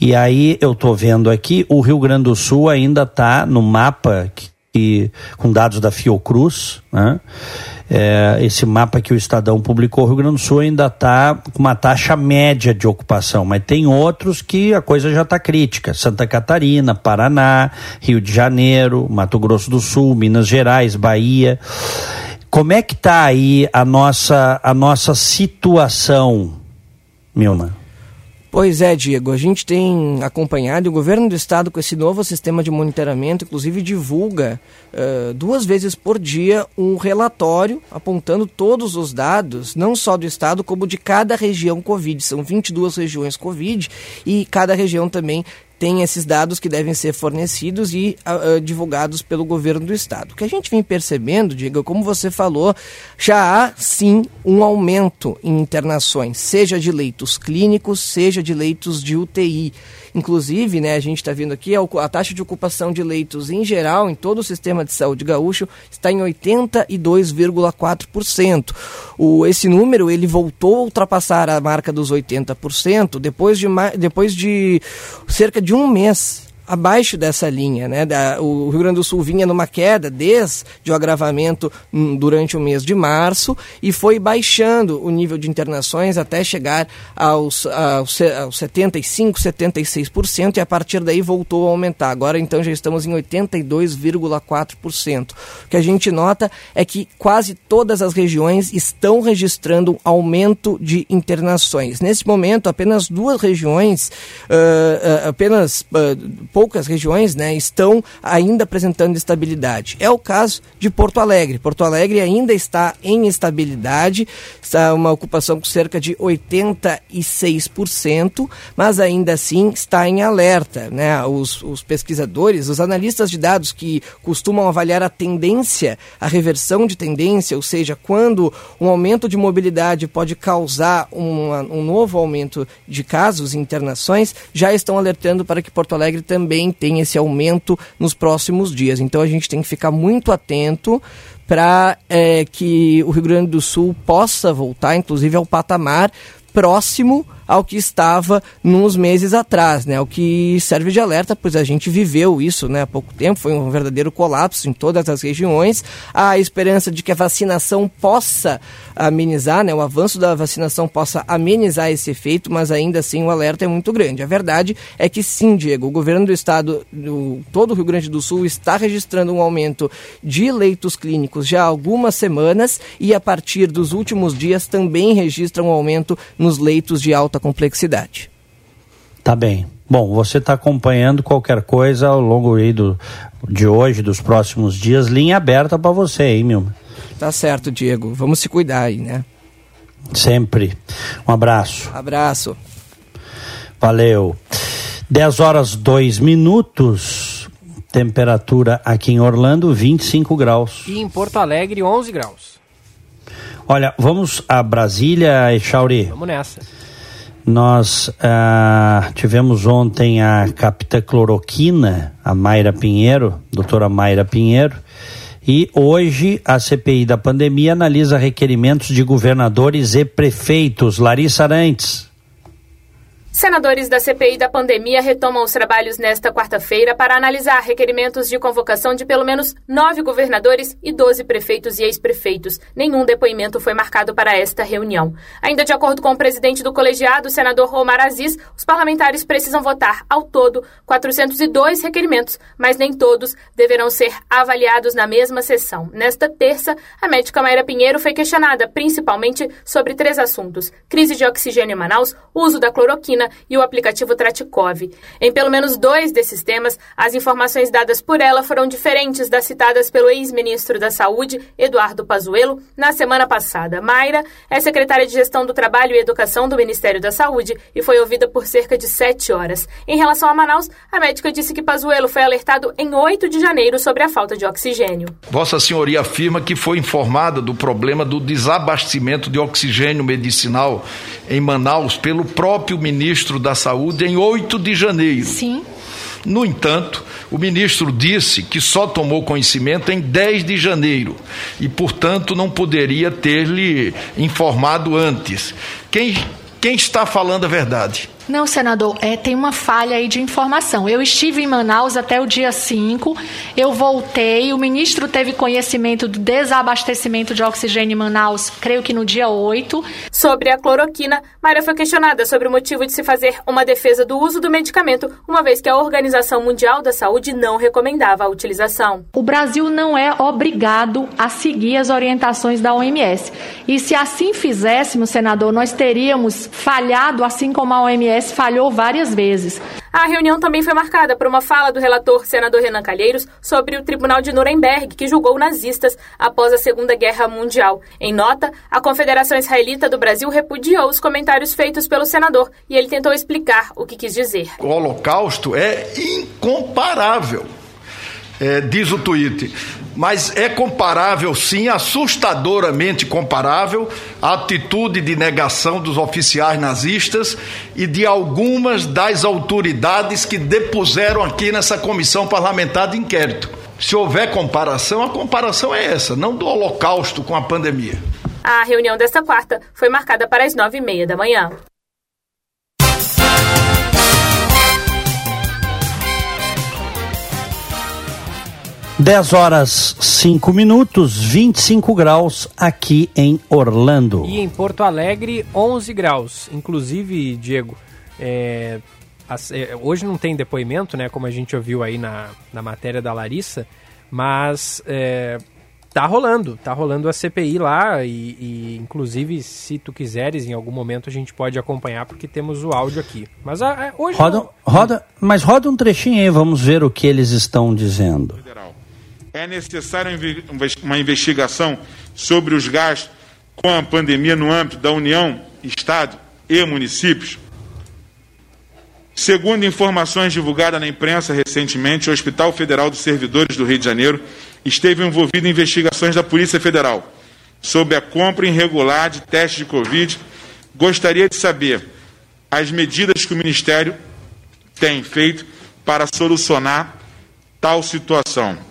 S2: E aí eu estou vendo aqui, o Rio Grande do Sul ainda está no mapa que, que, com dados da Fiocruz, né? é, esse mapa que o Estadão publicou, o Rio Grande do Sul ainda está com uma taxa média de ocupação, mas tem outros que a coisa já está crítica. Santa Catarina, Paraná, Rio de Janeiro, Mato Grosso do Sul, Minas Gerais, Bahia. Como é que está aí a nossa, a nossa situação, Milma?
S4: Pois é, Diego, a gente tem acompanhado o governo do estado com esse novo sistema de monitoramento, inclusive divulga uh, duas vezes por dia um relatório apontando todos os dados, não só do estado, como de cada região Covid. São 22 regiões Covid e cada região também tem esses dados que devem ser fornecidos e uh, divulgados pelo governo do estado. O que a gente vem percebendo, Diego, como você falou, já há sim um aumento em internações, seja de leitos clínicos, seja de leitos de UTI. Inclusive, né, a gente está vendo aqui, a, taxa de ocupação de leitos em geral, em todo o sistema de saúde gaúcho, está em 82,4%. O, esse número ele voltou a ultrapassar a marca dos 80% depois de, depois de cerca de um mês abaixo dessa linha. Né? Da, o Rio Grande do Sul vinha numa queda desde o agravamento hum, durante o mês de março e foi baixando o nível de internações até chegar aos, aos, aos 75%, 76% e a partir daí voltou a aumentar. Agora então já estamos em 82,4%. O que a gente nota é que quase todas as regiões estão registrando aumento de internações. Nesse momento, apenas duas regiões, uh, uh, apenas uh, poucas regiões né, estão ainda apresentando estabilidade. É o caso de Porto Alegre. Porto Alegre ainda está em estabilidade, está uma ocupação com cerca de 86%, mas ainda assim está em alerta. Né? Os, os pesquisadores, os analistas de dados que costumam avaliar a tendência, a reversão de tendência, ou seja, quando um aumento de mobilidade pode causar uma, um novo aumento de casos e internações, já estão alertando para que Porto Alegre também também tem esse aumento nos próximos dias. Então a gente tem que ficar muito atento para é, que o Rio Grande do Sul possa voltar, inclusive, ao patamar próximo ao que estava nos meses atrás, né? O que serve de alerta, pois a gente viveu isso, né? Há pouco tempo, foi um verdadeiro colapso em todas as regiões. A esperança de que a vacinação possa amenizar, né? O avanço da vacinação possa amenizar esse efeito, mas ainda assim o alerta é muito grande. A verdade é que sim, Diego, o governo do estado, do, todo o Rio Grande do Sul está registrando um aumento de leitos clínicos já há algumas semanas e a partir dos últimos dias também registra um aumento nos leitos de alta complexidade.
S2: Tá bem. Bom, você está acompanhando qualquer coisa ao longo aí do, de hoje, dos próximos dias, linha aberta para você, hein, Milma?
S4: Tá certo, Diego. Vamos se cuidar aí, né?
S2: Sempre. Um abraço.
S4: Abraço.
S2: Valeu. 10 horas 2 minutos. Temperatura aqui em Orlando, 25 graus.
S3: E em Porto Alegre, 11 graus.
S2: Olha, vamos a Brasília, Echauri.
S3: Vamos nessa.
S2: Nós ah, tivemos ontem a capitã cloroquina, a Mayra Pinheiro, doutora Mayra Pinheiro, e hoje a CPI da pandemia analisa requerimentos de governadores e prefeitos. Larissa Arantes.
S5: Senadores da CPI da pandemia retomam os trabalhos nesta quarta-feira para analisar requerimentos de convocação de pelo menos nove governadores e doze prefeitos e ex-prefeitos. Nenhum depoimento foi marcado para esta reunião. Ainda de acordo com o presidente do colegiado, senador Omar Aziz, os parlamentares precisam votar ao todo 402 requerimentos, mas nem todos deverão ser avaliados na mesma sessão. Nesta terça, a médica Mayra Pinheiro foi questionada principalmente sobre três assuntos: crise de oxigênio em Manaus, uso da cloroquina e o aplicativo Tratikov. Em pelo menos dois desses temas, as informações dadas por ela foram diferentes das citadas pelo ex-ministro da Saúde, Eduardo Pazuello, na semana passada. Mayra é secretária de Gestão do Trabalho e Educação do Ministério da Saúde e foi ouvida por cerca de sete horas. Em relação a Manaus, a médica disse que Pazuello foi alertado em 8 de janeiro sobre a falta de oxigênio.
S6: Vossa Senhoria afirma que foi informada do problema do desabastecimento de oxigênio medicinal em Manaus pelo próprio ministro ministro da Saúde em 8 de janeiro.
S7: Sim.
S6: No entanto, o ministro disse que só tomou conhecimento em 10 de janeiro e, portanto, não poderia ter lhe informado antes. Quem, quem está falando a verdade?
S7: Não, senador, é, tem uma falha aí de informação. Eu estive em Manaus até o dia 5, eu voltei, o ministro teve conhecimento do desabastecimento de oxigênio em Manaus, creio que no dia 8.
S5: Sobre a cloroquina, Maria foi questionada sobre o motivo de se fazer uma defesa do uso do medicamento, uma vez que a Organização Mundial da Saúde não recomendava a utilização.
S7: O Brasil não é obrigado a seguir as orientações da OMS. E se assim fizéssemos, senador, nós teríamos falhado, assim como a OMS falhou várias vezes.
S5: A reunião também foi marcada por uma fala do relator senador Renan Calheiros sobre o Tribunal de Nuremberg, que julgou nazistas após a Segunda Guerra Mundial. Em nota, a Confederação Israelita do Brasil repudiou os comentários feitos pelo senador e ele tentou explicar o que quis dizer.
S6: O Holocausto é incomparável, é, diz o tweet mas é comparável, sim, assustadoramente comparável, a atitude de negação dos oficiais nazistas e de algumas das autoridades que depuseram aqui nessa comissão parlamentar de inquérito. Se houver comparação, a comparação é essa, não do Holocausto com a pandemia.
S5: A reunião desta quarta foi marcada para as nove e meia da manhã.
S2: 10 horas 5 minutos, 25 graus aqui em Orlando.
S3: E em Porto Alegre, 11 graus. Inclusive, Diego, é, é, hoje não tem depoimento, né? Como a gente ouviu aí na, na matéria da Larissa, mas é, tá rolando, tá rolando a CPI lá e, e, inclusive se tu quiseres em algum momento a gente pode acompanhar porque temos o áudio aqui. Mas a, a, hoje
S2: roda, não... roda, mas roda um trechinho aí, vamos ver o que eles estão dizendo.
S8: Federal é necessária uma investigação sobre os gastos com a pandemia no âmbito da União, Estado e municípios? Segundo informações divulgadas na imprensa recentemente, o Hospital Federal dos Servidores do Rio de Janeiro esteve envolvido em investigações da Polícia Federal sobre a compra irregular de testes de Covid. Gostaria de saber as medidas que o Ministério tem feito para solucionar tal situação.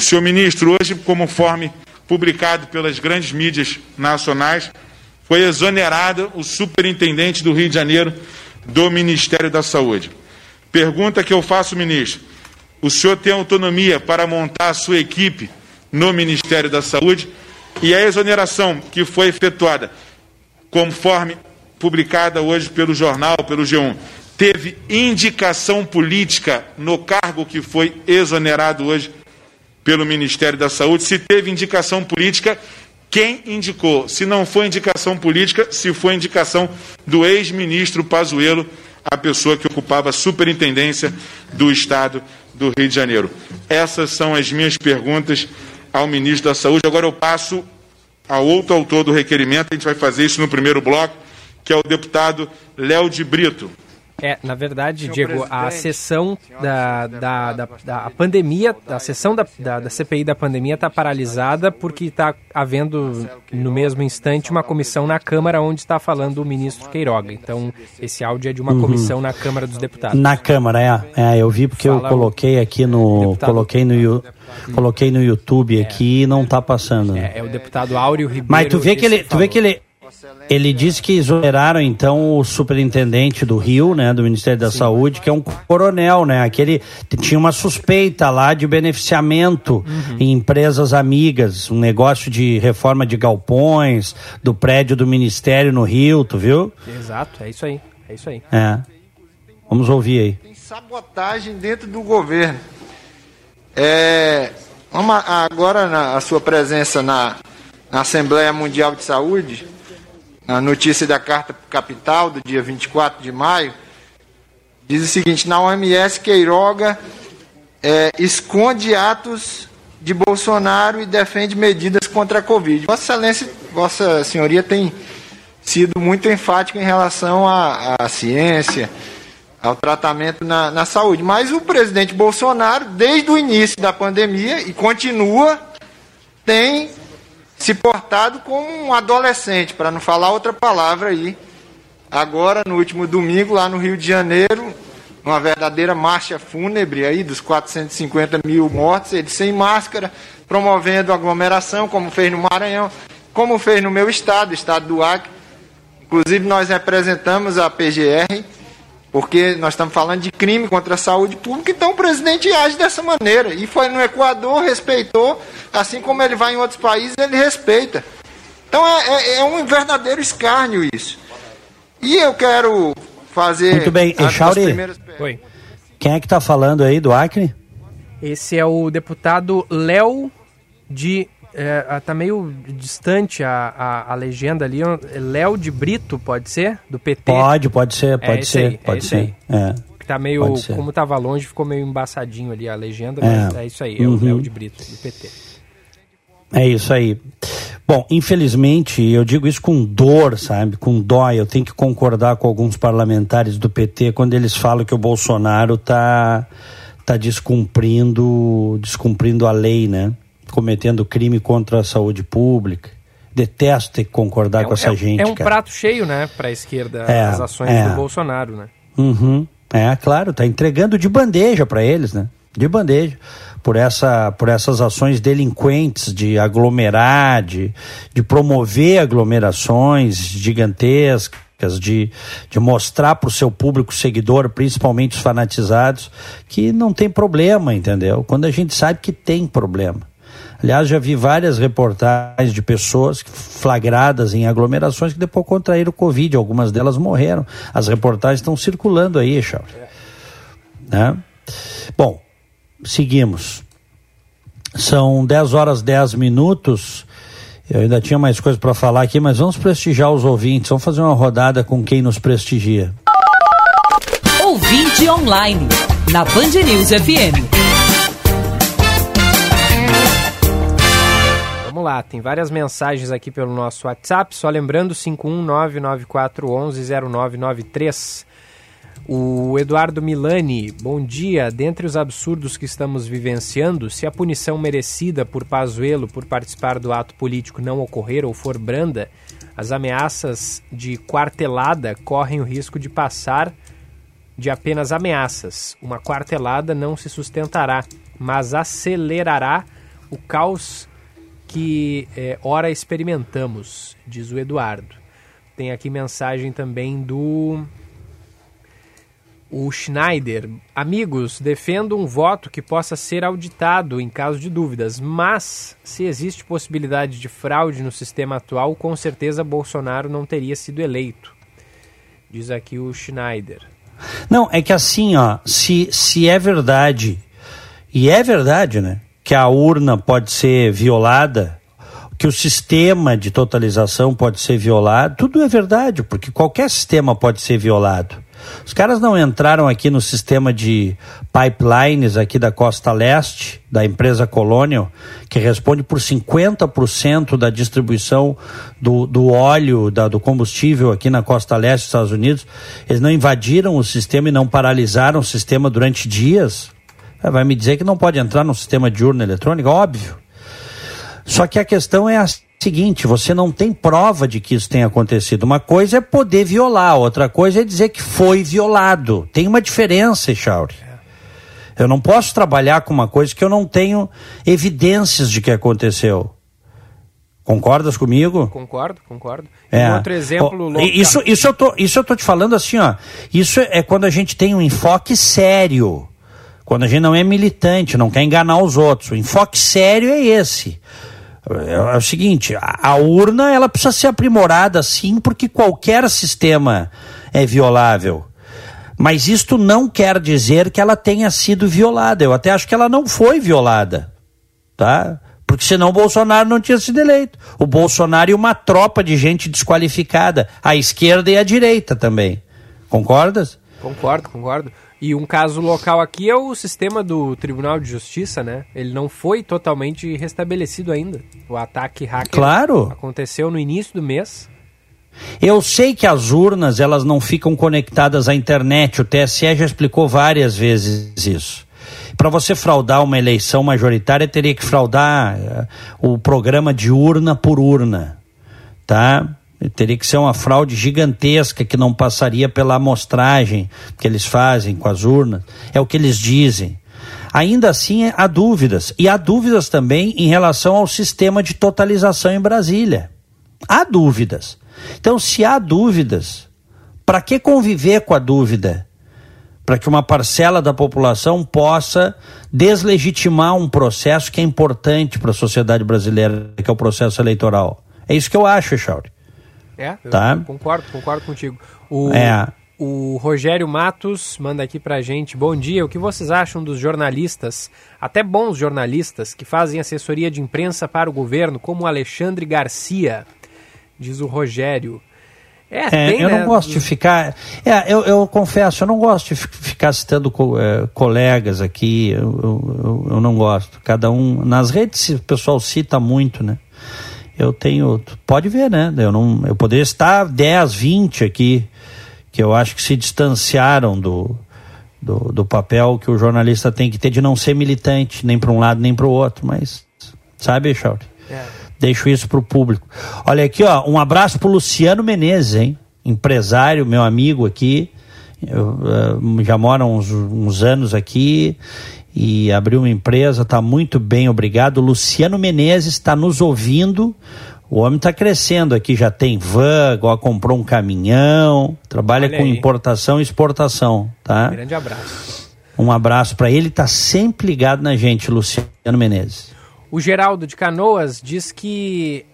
S8: Senhor ministro, hoje, conforme publicado pelas grandes mídias nacionais, foi exonerado o superintendente do Rio de Janeiro do Ministério da Saúde. Pergunta que eu faço, ministro: o senhor tem autonomia para montar a sua equipe no Ministério da Saúde? E a exoneração que foi efetuada, conforme publicada hoje pelo jornal, pelo G1, teve indicação política no cargo que foi exonerado hoje pelo Ministério da Saúde, se teve indicação política, quem indicou? Se não foi indicação política, se foi indicação do ex-ministro Pazuello, a pessoa que ocupava a superintendência do Estado do Rio de Janeiro. Essas são as minhas perguntas ao ministro da Saúde. Agora eu passo ao outro autor do requerimento, a gente vai fazer isso no primeiro bloco, que é o deputado Léo de Brito.
S3: É, na verdade, Senhor Diego, a sessão da, da, da, da, pandemia, a sessão da, da, da CPI da pandemia está paralisada porque está havendo, no mesmo instante, uma comissão na Câmara onde está falando o ministro Queiroga. Então, esse áudio é de uma uhum. comissão na Câmara dos Deputados.
S2: Na Câmara, é. é eu vi porque Fala eu coloquei aqui no. Coloquei no, coloquei no YouTube aqui e não está passando.
S3: É, é, o deputado Áureo Ribeiro.
S2: Mas tu vê que ele. Tu vê que ele ele disse que exoneraram então o superintendente do Rio, né, do Ministério da Sim. Saúde, que é um coronel, né, aquele tinha uma suspeita lá de beneficiamento uhum. em empresas amigas, um negócio de reforma de galpões do prédio do Ministério no Rio, tu viu?
S3: Exato, é isso aí, é isso aí.
S2: É. Vamos ouvir aí.
S9: Tem sabotagem dentro do governo. É, Vamos agora na a sua presença na, na, Assembleia Mundial de Saúde, na notícia da Carta Capital do dia 24 de maio, diz o seguinte: na OMS, Queiroga é, esconde atos de Bolsonaro e defende medidas contra a Covid. Vossa Excelência, Vossa Senhoria tem sido muito enfático em relação à, à ciência, ao tratamento na, na saúde. Mas o presidente Bolsonaro, desde o início da pandemia, e continua, tem se portado como um adolescente, para não falar outra palavra aí. Agora, no último domingo, lá no Rio de Janeiro, uma verdadeira marcha fúnebre aí dos 450 mil mortos, ele sem máscara, promovendo aglomeração, como fez no Maranhão, como fez no meu estado, o estado do Acre. Inclusive, nós representamos a PGR porque nós estamos falando de crime contra a saúde pública, então o presidente age dessa maneira. E foi no Equador, respeitou, assim como ele vai em outros países, ele respeita. Então é, é, é um verdadeiro escárnio isso. E eu quero fazer.
S2: Muito bem, Echauri. Primeiras... Oi. Quem é que está falando aí do Acre?
S3: Esse é o deputado Léo de é, tá meio distante a, a, a legenda ali. Léo de Brito, pode ser? Do PT?
S2: Pode, pode ser, é pode é ser, aí, pode é ser. É.
S3: Tá meio, como tava longe, ficou meio embaçadinho ali a legenda, mas é, é isso aí, é uhum. o Léo de Brito, do PT.
S2: É isso aí. Bom, infelizmente, eu digo isso com dor, sabe? Com dó. Eu tenho que concordar com alguns parlamentares do PT quando eles falam que o Bolsonaro tá, tá descumprindo, descumprindo a lei, né? Cometendo crime contra a saúde pública. Detesto ter que concordar é, com essa
S3: é,
S2: gente.
S3: É um
S2: cara.
S3: prato cheio, né, para a esquerda, é, as ações é. do Bolsonaro, né?
S2: Uhum. É, claro, tá entregando de bandeja para eles, né? De bandeja. Por, essa, por essas ações delinquentes de aglomerar, de, de promover aglomerações gigantescas, de, de mostrar para o seu público seguidor, principalmente os fanatizados, que não tem problema, entendeu? Quando a gente sabe que tem problema. Aliás, já vi várias reportagens de pessoas flagradas em aglomerações que depois contraíram o Covid, algumas delas morreram. As reportagens estão circulando aí, Charles. É. Né? Bom, seguimos. São 10 horas 10 minutos. Eu ainda tinha mais coisas para falar aqui, mas vamos prestigiar os ouvintes. Vamos fazer uma rodada com quem nos prestigia.
S1: Ouvinte online, na Band News FM.
S3: Vamos lá, tem várias mensagens aqui pelo nosso WhatsApp, só lembrando 51994110993. O Eduardo Milani, bom dia. Dentre os absurdos que estamos vivenciando, se a punição merecida por Pazuello por participar do ato político não ocorrer ou for branda, as ameaças de quartelada correm o risco de passar de apenas ameaças. Uma quartelada não se sustentará, mas acelerará o caos que é, ora experimentamos, diz o Eduardo. Tem aqui mensagem também do o Schneider. Amigos, defendo um voto que possa ser auditado em caso de dúvidas, mas se existe possibilidade de fraude no sistema atual, com certeza Bolsonaro não teria sido eleito. Diz aqui o Schneider.
S2: Não, é que assim, ó, se, se é verdade, e é verdade, né? Que a urna pode ser violada, que o sistema de totalização pode ser violado, tudo é verdade, porque qualquer sistema pode ser violado. Os caras não entraram aqui no sistema de pipelines aqui da costa leste, da empresa Colonial, que responde por 50% da distribuição do, do óleo, da, do combustível aqui na costa leste dos Estados Unidos. Eles não invadiram o sistema e não paralisaram o sistema durante dias. É, vai me dizer que não pode entrar no sistema de urna eletrônica? Óbvio. Só que a questão é a seguinte: você não tem prova de que isso tenha acontecido. Uma coisa é poder violar, outra coisa é dizer que foi violado. Tem uma diferença, Echauri. Eu não posso trabalhar com uma coisa que eu não tenho evidências de que aconteceu. Concordas comigo?
S3: Concordo, concordo.
S2: É.
S3: Um outro exemplo
S2: Oh, isso, isso, eu tô, isso eu tô te falando assim, ó. Isso é quando a gente tem um enfoque sério. Quando a gente não é militante, não quer enganar os outros. O enfoque sério é esse. É, é o seguinte, a, urna ela precisa ser aprimorada sim, porque qualquer sistema é violável. Mas isto não quer dizer que ela tenha sido violada. Eu até acho que ela não foi violada. Tá? Porque senão o Bolsonaro não tinha sido eleito. O Bolsonaro e uma tropa de gente desqualificada, a esquerda e a direita também. Concordas?
S3: Concordo, concordo. E um caso local aqui é o sistema do Tribunal de Justiça, né? Ele não foi totalmente restabelecido ainda. O ataque hacker
S2: Claro.
S3: aconteceu no início do mês.
S2: Eu sei que as urnas elas não ficam conectadas à internet. O TSE já explicou várias vezes isso. Para você fraudar uma eleição majoritária, teria que fraudar eh, o programa de urna por urna, tá? Teria que ser uma fraude gigantesca que não passaria pela amostragem que eles fazem com as urnas. É o que eles dizem. Ainda assim, há dúvidas. E há dúvidas também em relação ao sistema de totalização em Brasília. Há dúvidas. Então, se há dúvidas, para que conviver com a dúvida? Para que uma parcela da população possa deslegitimar um processo que é importante para a sociedade brasileira, que é o processo eleitoral. É isso que eu acho, Echauri.
S3: É, eu
S2: Tá.
S3: concordo, concordo contigo. O,
S2: É.
S3: o Rogério Matos manda aqui pra gente. Bom dia, o que vocês acham dos jornalistas, até bons jornalistas, que fazem assessoria de imprensa para o governo, como o Alexandre Garcia? Diz o Rogério. É,
S2: É,
S3: tem,
S2: eu
S3: né,
S2: não gosto de ficar. É, eu, eu confesso, eu não gosto de fi- ficar citando co- eh, colegas aqui. Eu- eu- eu não gosto. Cada um. Nas redes o pessoal cita muito, né? Eu tenho. Pode ver, né? Eu, não, eu poderia estar 10, 20 aqui, que eu acho que se distanciaram do, do, do papel que o jornalista tem que ter de não ser militante, nem para um lado nem para o outro. Mas, sabe, Chauri?
S3: É.
S2: Deixo isso pro público. Olha aqui, ó, um abraço pro Luciano Menezes, hein? Empresário, meu amigo aqui. Eu, eh, já mora uns, uns anos aqui e abriu uma empresa, tá muito bem, obrigado. Luciano Menezes está nos ouvindo. O homem está crescendo aqui, já tem van, agora comprou um caminhão, trabalha
S3: Olha
S2: com
S3: aí.
S2: importação e exportação, tá?
S3: Grande abraço.
S2: Um abraço para ele, tá sempre ligado na gente, Luciano Menezes.
S3: O Geraldo de Canoas diz que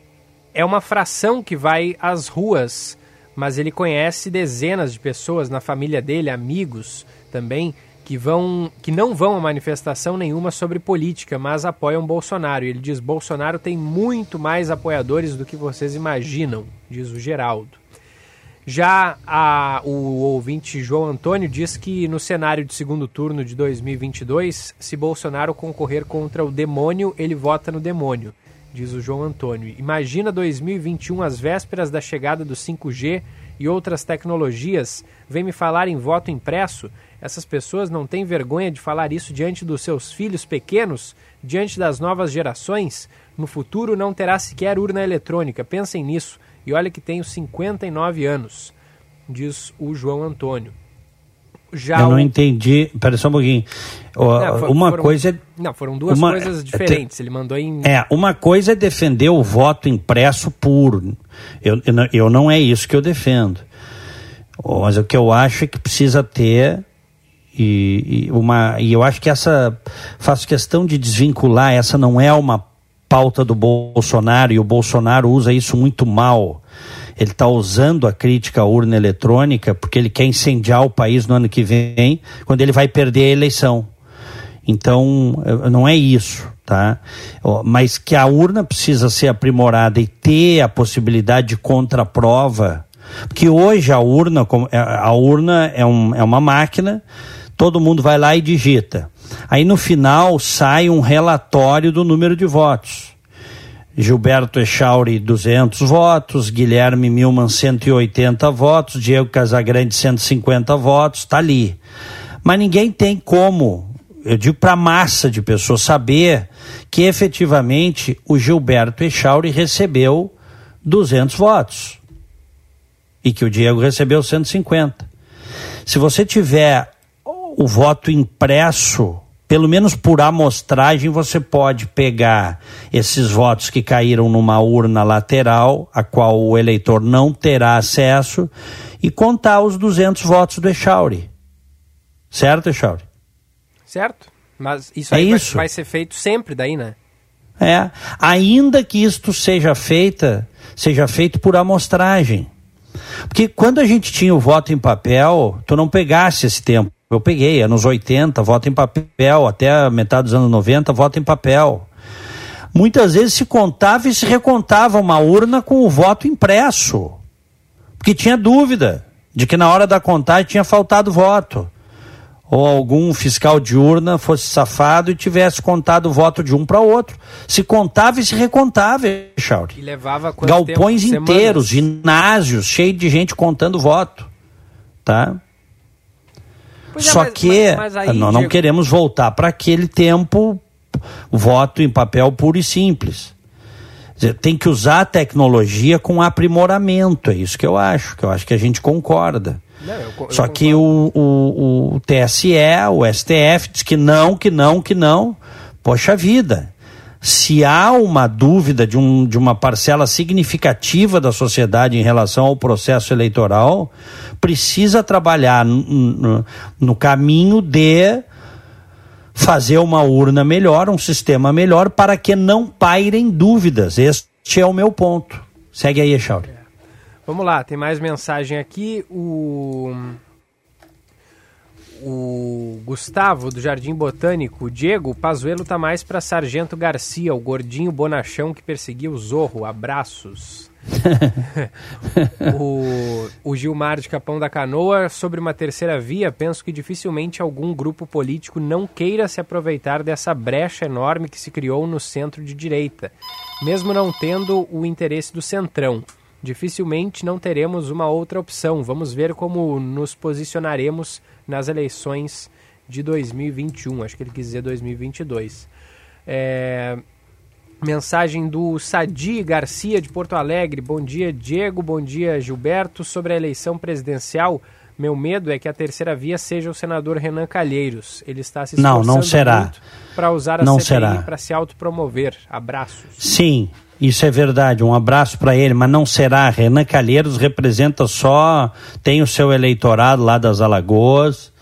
S3: é uma fração que vai às ruas, mas ele conhece dezenas de pessoas na família dele, amigos também, que vão que não vão a manifestação nenhuma sobre política, mas apoiam Bolsonaro. E ele diz: Bolsonaro tem muito mais apoiadores do que vocês imaginam, diz o Geraldo. Já a- o ouvinte João Antônio diz que no cenário de segundo turno de 2022, se Bolsonaro concorrer contra o demônio, ele vota no demônio, diz o João Antônio. Imagina 2021, às vésperas da chegada do 5G e outras tecnologias, vem me falar em voto impresso? Essas pessoas não têm vergonha de falar isso diante dos seus filhos pequenos, diante das novas gerações? No futuro não terá sequer urna eletrônica, pensem nisso. E olha que tenho 59 anos, diz o João Antônio. Já
S2: Eu não
S3: o-
S2: entendi. Pera só um pouquinho.
S3: Não, for-
S2: uma
S3: foram-
S2: coisa é.
S3: Não, foram duas
S2: uma-
S3: coisas diferentes. Ele mandou em.
S2: É, uma coisa é defender o voto impresso puro. Eu, eu, não- eu não é isso que eu defendo. Mas o que eu acho é que precisa ter. E, uma, e eu acho que essa. Faço questão de desvincular, essa não é uma pauta do Bolsonaro, e o Bolsonaro usa isso muito mal. Ele está usando a crítica à urna eletrônica porque ele quer incendiar o país no ano que vem, quando ele vai perder a eleição. Então, eh, não é isso, tá? Mas que a urna precisa ser aprimorada e ter a possibilidade de contraprova, porque hoje a urna, é- a urna é, um- é uma máquina, todo mundo vai lá e digita. Aí no final sai um relatório do número de votos. Gilberto Echauri, 200 votos, Guilherme Milman, 180 votos, Diego Casagrande, 150 votos, está ali. Mas ninguém tem como, eu digo para a massa de pessoas, saber que efetivamente o Gilberto Echauri recebeu 200 votos e que o Diego recebeu 150. Se você tiver o voto impresso pelo menos por amostragem, você pode pegar esses votos que caíram numa urna lateral, a qual o eleitor não terá acesso, e contar os 200 votos do Echauri. Certo, Echauri?
S3: Certo. Mas isso
S2: É
S3: aí vai-
S2: isso.
S3: Vai, ser feito sempre daí, né?
S2: É, ainda que isto seja feita, seja feito por amostragem. Porque quando a gente tinha o voto em papel, tu não pegasse esse tempo. Eu peguei, anos 80, voto em papel, até a metade dos anos 90, voto em papel. Muitas vezes se contava e se recontava uma urna com o voto impresso. Porque tinha dúvida de que na hora da contagem tinha faltado voto. Ou algum fiscal de urna fosse safado e tivesse contado o voto de um para outro. Se contava e se recontava, Chauri.
S3: E levava
S2: Galpões
S3: tempo?
S2: inteiros,
S3: Semanas?
S2: ginásios, cheio de gente contando voto. Tá?
S3: Pois é,
S2: Só
S3: mas-
S2: que
S3: mas- mas aí,
S2: nós não
S3: Diego-
S2: queremos voltar para aquele tempo, voto em papel puro e simples. Dizer, Tem que usar a tecnologia com aprimoramento, é isso que eu acho, que eu acho que a gente concorda.
S3: Não, eu eu
S2: Só que o, o, o TSE, o STF, diz que não, que não, que não. Poxa vida. Se há uma dúvida de, um, de uma parcela significativa da sociedade em relação ao processo eleitoral, precisa trabalhar no, caminho de fazer uma urna melhor, um sistema melhor, para que não pairem dúvidas. Este é o meu ponto. Segue aí, Echauri.
S3: Vamos lá, tem mais mensagem aqui. O. O Gustavo, do Jardim Botânico, Diego, o Pazuelo tá mais para Sargento Garcia, o gordinho bonachão que perseguia o Zorro. Abraços. (laughs) o, o Gilmar de Capão da Canoa, sobre uma terceira via, penso que dificilmente algum grupo político não queira se aproveitar dessa brecha enorme que se criou no centro de direita, mesmo não tendo o interesse do centrão. Dificilmente não teremos uma outra opção. Vamos ver como nos posicionaremos nas eleições de 2021. Acho que ele quis dizer 2022. É, Mensagem do Sadi Garcia de Porto Alegre. Bom dia, Diego. Bom dia, Gilberto. Sobre a eleição presidencial, meu medo é que a terceira via seja o senador Renan Calheiros. Ele está se
S2: Não,
S3: esforçando
S2: não será.
S3: para usar a
S2: Não
S3: CPI
S2: será.
S3: para se autopromover. Abraços.
S2: Sim, isso é verdade. Um abraço para ele, mas não será. Renan Calheiros representa só, tem o seu eleitorado lá das Alagoas.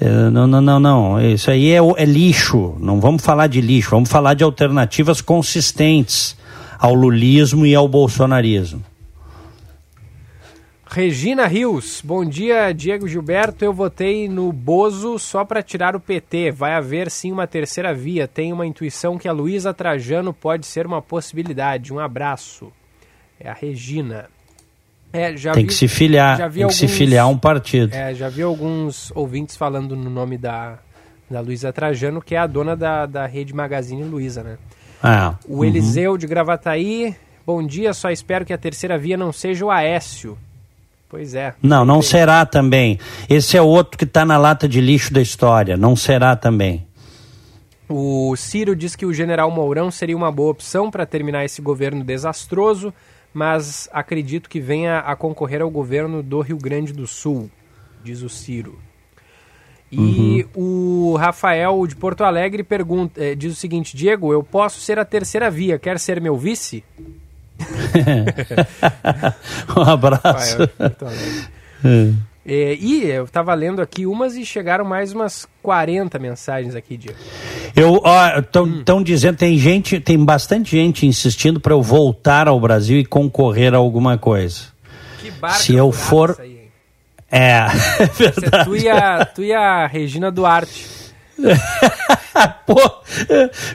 S2: Eh, Não, não, não, não. Isso aí é, é lixo. Não vamos falar de lixo, vamos falar de alternativas consistentes ao lulismo e ao bolsonarismo.
S3: Regina Rios, bom dia, Diego Gilberto. Eu votei no Bozo só para tirar o PT. Vai haver sim uma terceira via. Tenho uma intuição que a Luísa Trajano pode ser uma possibilidade. Um abraço. É a Regina. É, já
S2: Tem
S3: vi-
S2: que se filiar,
S3: já vi
S2: tem que se
S3: alguns-
S2: filiar a um partido.
S3: É, já vi alguns ouvintes falando no nome da, da Luísa Trajano, que é a dona da, da rede Magazine Luiza, né?
S2: Ah,
S3: O Eliseu de Gravataí, bom dia, só espero que a terceira via não seja o Aécio. Pois é.
S2: Não, não
S3: Bem,
S2: será também. Esse é outro que está na lata de lixo da história. Não será também.
S3: O Ciro diz que o general Mourão seria uma boa opção para terminar esse governo desastroso, mas acredito que venha a concorrer ao governo do Rio Grande do Sul, diz o Ciro. E o Rafael de Porto Alegre pergunta, eh, diz o seguinte: Diego, eu posso ser a terceira via, quer ser meu vice? (laughs)
S2: um abraço.
S3: Alegre. É, e eu estava lendo aqui umas e chegaram mais umas 40 mensagens aqui, Diego.
S2: Eu, estão dizendo, tem gente, tem bastante gente insistindo para eu voltar ao Brasil e concorrer a alguma coisa.
S3: Que barca
S2: Se eu for-
S3: aí?
S2: É, (laughs) é
S3: Você-
S2: verdade.
S3: tu, e a, tu e a Regina Duarte. (laughs) (laughs)
S2: Pô,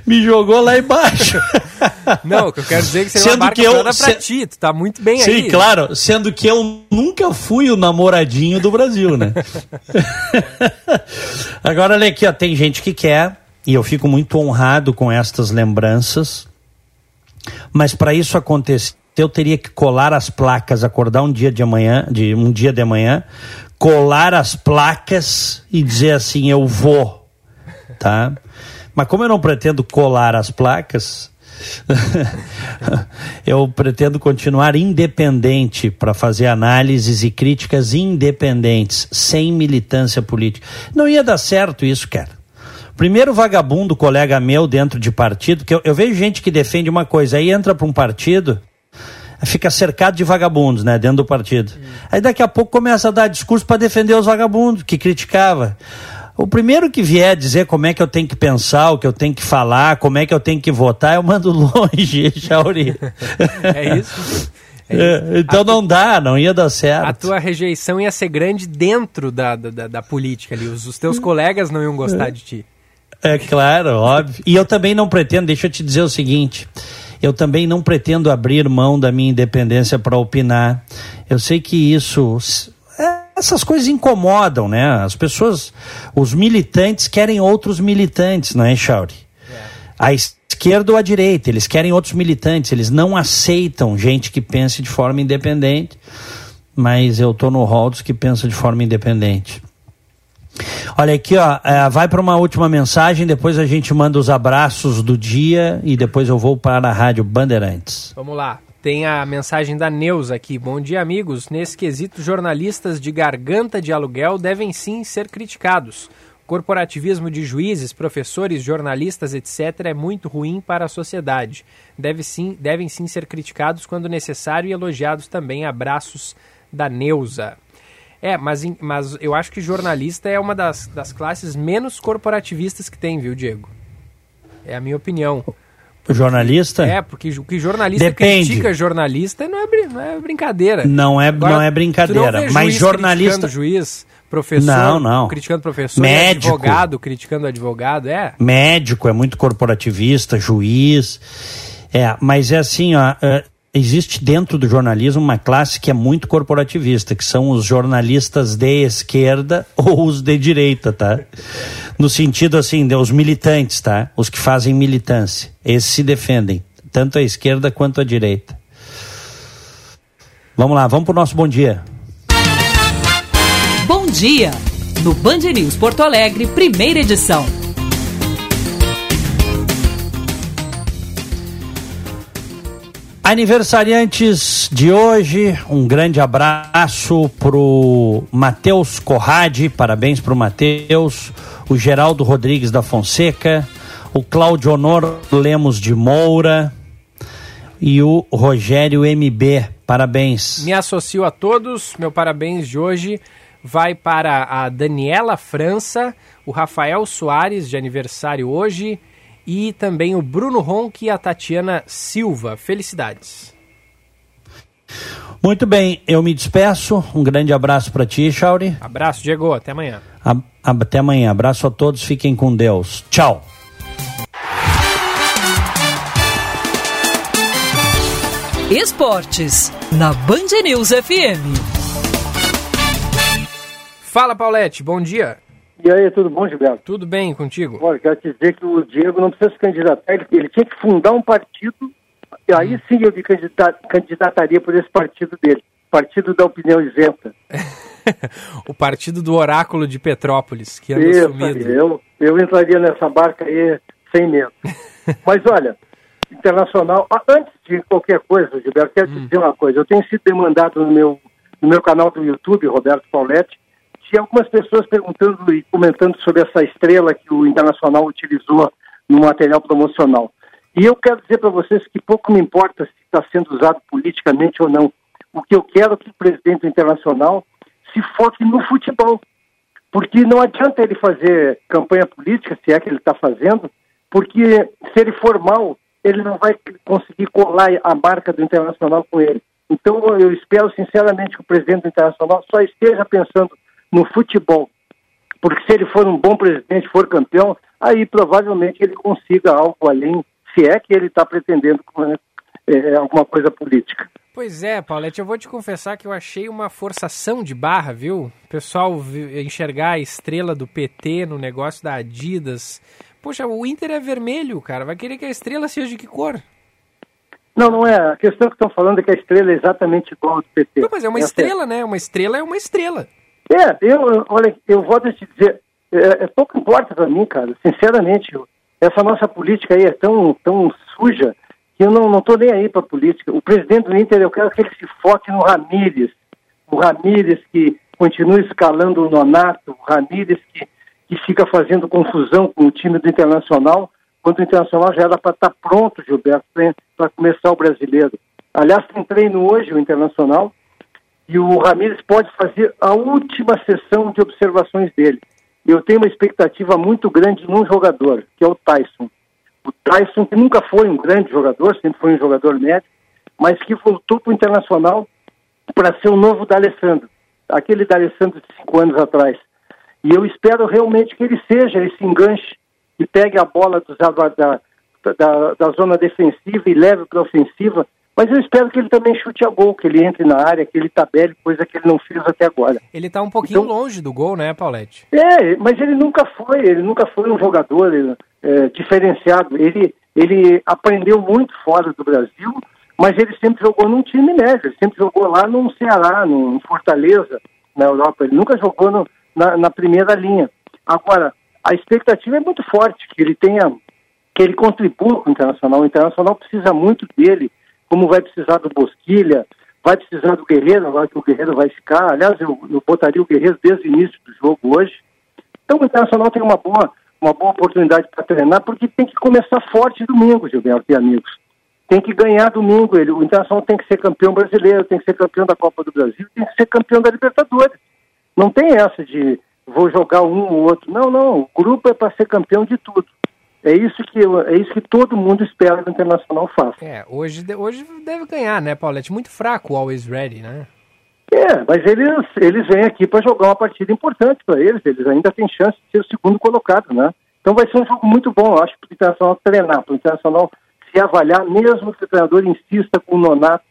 S2: me jogou lá embaixo. (laughs)
S3: Não, o que eu quero dizer é que seria
S2: Sendo
S3: uma barca
S2: que eu-
S3: pra
S2: se-
S3: ti. Tu tá muito bem
S2: Sim,
S3: aí.
S2: claro, sendo que eu nunca fui o namoradinho do Brasil, né? (laughs) Agora, olha aqui, ó, tem gente que quer, e eu fico muito honrado com estas lembranças, mas para isso acontecer, eu teria que colar as placas, acordar um dia de amanhã, de um dia de manhã, colar as placas e dizer assim, eu vou, tá? Mas como eu não pretendo colar as placas, (laughs) eu pretendo continuar independente para fazer análises e críticas independentes, sem militância política. Não ia dar certo isso, cara. primeiro vagabundo colega meu dentro de partido, que eu, eu vejo gente que defende uma coisa, aí entra para um partido, fica cercado de vagabundos, né, dentro do partido. Aí daqui a pouco começa a dar discurso para defender os vagabundos que criticava. O primeiro que vier dizer como é que eu tenho que pensar, o que eu tenho que falar, como é que eu tenho que votar, eu mando (laughs) longe, Chauri. (laughs)
S3: É isso?
S2: É, então não dá, não ia dar certo.
S3: A tua rejeição ia ser grande dentro da, da, da política ali. Os, os teus colegas não iam gostar de ti.
S2: É claro, óbvio. E eu também não pretendo, deixa eu te dizer o seguinte. Eu também não pretendo abrir mão da minha independência para opinar. Eu sei que isso essas coisas incomodam, né? As pessoas, os militantes querem outros militantes, não é, Chauri? É. A esquerda ou a direita, eles querem outros militantes, eles não aceitam gente que pense de forma independente, mas eu tô no hall dos que pensam de forma independente. Olha aqui, ó, é, vai para uma última mensagem, depois a gente manda os abraços do dia e depois eu vou para a Rádio Bandeirantes.
S3: Vamos lá. Tem a mensagem da Neuza aqui. Bom dia, amigos. Nesse quesito, jornalistas de garganta de aluguel devem sim ser criticados. Corporativismo de juízes, professores, jornalistas, etc., é muito ruim para a sociedade. Deve sim, devem sim ser criticados quando necessário e elogiados também. Abraços da Neuza. É, mas, mas eu acho que jornalista é uma das, das classes menos corporativistas que tem, viu, Diego? É a minha opinião.
S2: O jornalista?
S3: É, porque o que jornalista
S2: Depende.
S3: critica jornalista não é, não é brincadeira.
S2: Não é, Agora, não é brincadeira. Não mas jornalista.
S3: juiz, professor
S2: não, não.
S3: criticando professor,
S2: Médico.
S3: advogado criticando advogado, é?
S2: Médico é muito corporativista, juiz. É, mas é assim, ó, é, existe dentro do jornalismo uma classe que é muito corporativista, que são os jornalistas de esquerda (laughs) ou os de direita, tá? No sentido assim, de, os militantes, tá? Os que fazem militância. Esses se defendem, tanto a esquerda quanto a direita. Vamos lá, vamos pro nosso bom dia.
S1: Bom dia, no Band News Porto Alegre, primeira edição.
S2: Aniversariantes de hoje, um grande abraço pro Matheus Corrade, parabéns pro Matheus, o Geraldo Rodrigues da Fonseca, o Cláudio Honor Lemos de Moura e o Rogério MB, parabéns.
S3: Me associo a todos, meu parabéns de hoje vai para a Daniela França, o Rafael Soares, de aniversário hoje, e também o Bruno Ronck e a Tatiana Silva. Felicidades.
S2: Muito bem, eu me despeço. Um grande abraço para ti, Chauri.
S3: Abraço, Diego. Até amanhã.
S2: A, até amanhã. Abraço a todos. Fiquem com Deus. Tchau.
S1: Esportes, na Band News FM.
S3: Fala, Paulette. Bom dia.
S10: E aí, tudo bom, Gilberto?
S3: Tudo bem contigo?
S10: Olha, quero te dizer que o Diego não precisa se candidatar, ele, ele tinha que fundar um partido, e aí hum. sim eu me candidataria por esse partido dele, Partido da Opinião Isenta. (laughs)
S3: o partido do Oráculo de Petrópolis, que anda
S10: Isso,
S3: sumido.
S10: Eu, eu entraria nessa barca aí sem medo. (laughs) Mas olha, internacional, antes de qualquer coisa, Gilberto, quero hum. te dizer uma coisa, eu tenho sido demandado no meu, no meu canal do YouTube, Roberto Pauletti, tinha algumas pessoas perguntando e comentando sobre essa estrela que o Internacional utilizou no material promocional. E eu quero dizer para vocês que pouco me importa se está sendo usado politicamente ou não. O que eu quero é que o presidente do Internacional se foque no futebol. Porque não adianta ele fazer campanha política, se é que ele está fazendo, porque se ele for mal, ele não vai conseguir colar a marca do Internacional com ele. Então eu espero sinceramente que o presidente do Internacional só esteja pensando no futebol. Porque se ele for um bom presidente, for campeão, aí provavelmente ele consiga algo além, se é que ele está pretendendo é, é, alguma coisa política.
S3: Pois é, Paulette, eu vou te confessar que eu achei uma forçação de barra, viu? O pessoal enxergar a estrela do PT no negócio da Adidas. Poxa, o Inter é vermelho, cara. Vai querer que a estrela seja de que cor?
S10: Não, não é. A questão que estão falando é que a estrela é exatamente igual ao do PT.
S3: Não, mas é uma Essa estrela, é... né? Uma estrela é uma estrela.
S10: É, eu, olha, eu vou te dizer, é, é pouco importa para mim, cara, sinceramente, essa nossa política aí é tão, tão suja que eu não estou nem aí para política. O presidente do Inter, eu quero que ele se foque no Ramírez, o Ramírez que continue escalando o Nonato, o Ramírez que, que fica fazendo confusão com o time do Internacional, quando o Internacional já era para estar tá pronto, Gilberto, para começar o brasileiro. Aliás, tem treino hoje o Internacional e o Ramires pode fazer a última sessão de observações dele. Eu tenho uma expectativa muito grande num jogador, que é o Tyson. O Tyson, que nunca foi um grande jogador, sempre foi um jogador médio, mas que voltou para o Internacional para ser o novo D'Alessandro, aquele D'Alessandro de cinco anos atrás. E eu espero realmente que ele seja esse enganche que pegue a bola do, da, da, da zona defensiva e leve para a ofensiva, mas eu espero que ele também chute a gol, que ele entre na área, que ele tabele, coisa que ele não fez até agora.
S3: Ele está um pouquinho então, longe do gol, né, Paulette?
S10: É, mas ele nunca foi, ele nunca foi um jogador é, diferenciado. Ele, ele aprendeu muito fora do Brasil, mas ele sempre jogou num time médio, ele sempre jogou lá no Ceará, no Fortaleza, na Europa. Ele nunca jogou no, na, na primeira linha. Agora, a expectativa é muito forte, que ele tenha, que ele contribua com o Internacional. O Internacional precisa muito dele, como vai precisar do Bosquilha, vai precisar do Guerreiro, agora que o Guerreiro vai ficar. Aliás, eu, eu botaria o Guerreiro desde o início do jogo hoje. Então o Internacional tem uma boa, uma boa oportunidade para treinar, porque tem que começar forte domingo, Gilberto e amigos. Tem que ganhar domingo. Ele, o Internacional tem que ser campeão brasileiro, tem que ser campeão da Copa do Brasil, tem que ser campeão da Libertadores. Não tem essa de vou jogar um ou outro. Não, não. O grupo é para ser campeão de tudo. É isso que eu, é isso que todo mundo espera que o Internacional faça.
S3: É, hoje, hoje deve ganhar, né, Paulette? Muito fraco o Always Ready, né?
S10: É, mas eles, eles vêm aqui para jogar uma partida importante para eles. Eles ainda têm chance de ser o segundo colocado, né? Então vai ser um jogo muito bom, eu acho, para o Internacional treinar, para o Internacional se avaliar, mesmo que o treinador insista com o Nonato,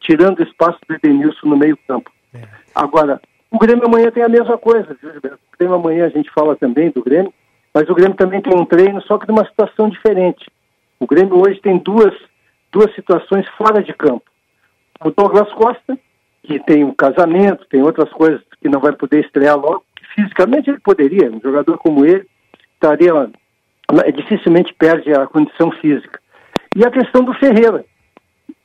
S10: tirando o espaço do Edenilson no meio campo. É. Agora, o Grêmio amanhã tem a mesma coisa, viu, Gilberto? O Grêmio amanhã a gente fala também do Grêmio, mas o Grêmio também tem um treino, só que de uma situação diferente. O Grêmio hoje tem duas, duas situações fora de campo. O Douglas Costa, que tem um casamento, tem outras coisas que não vai poder estrear logo, fisicamente ele poderia, um jogador como ele estaria, dificilmente perde a condição física. E a questão do Ferreira.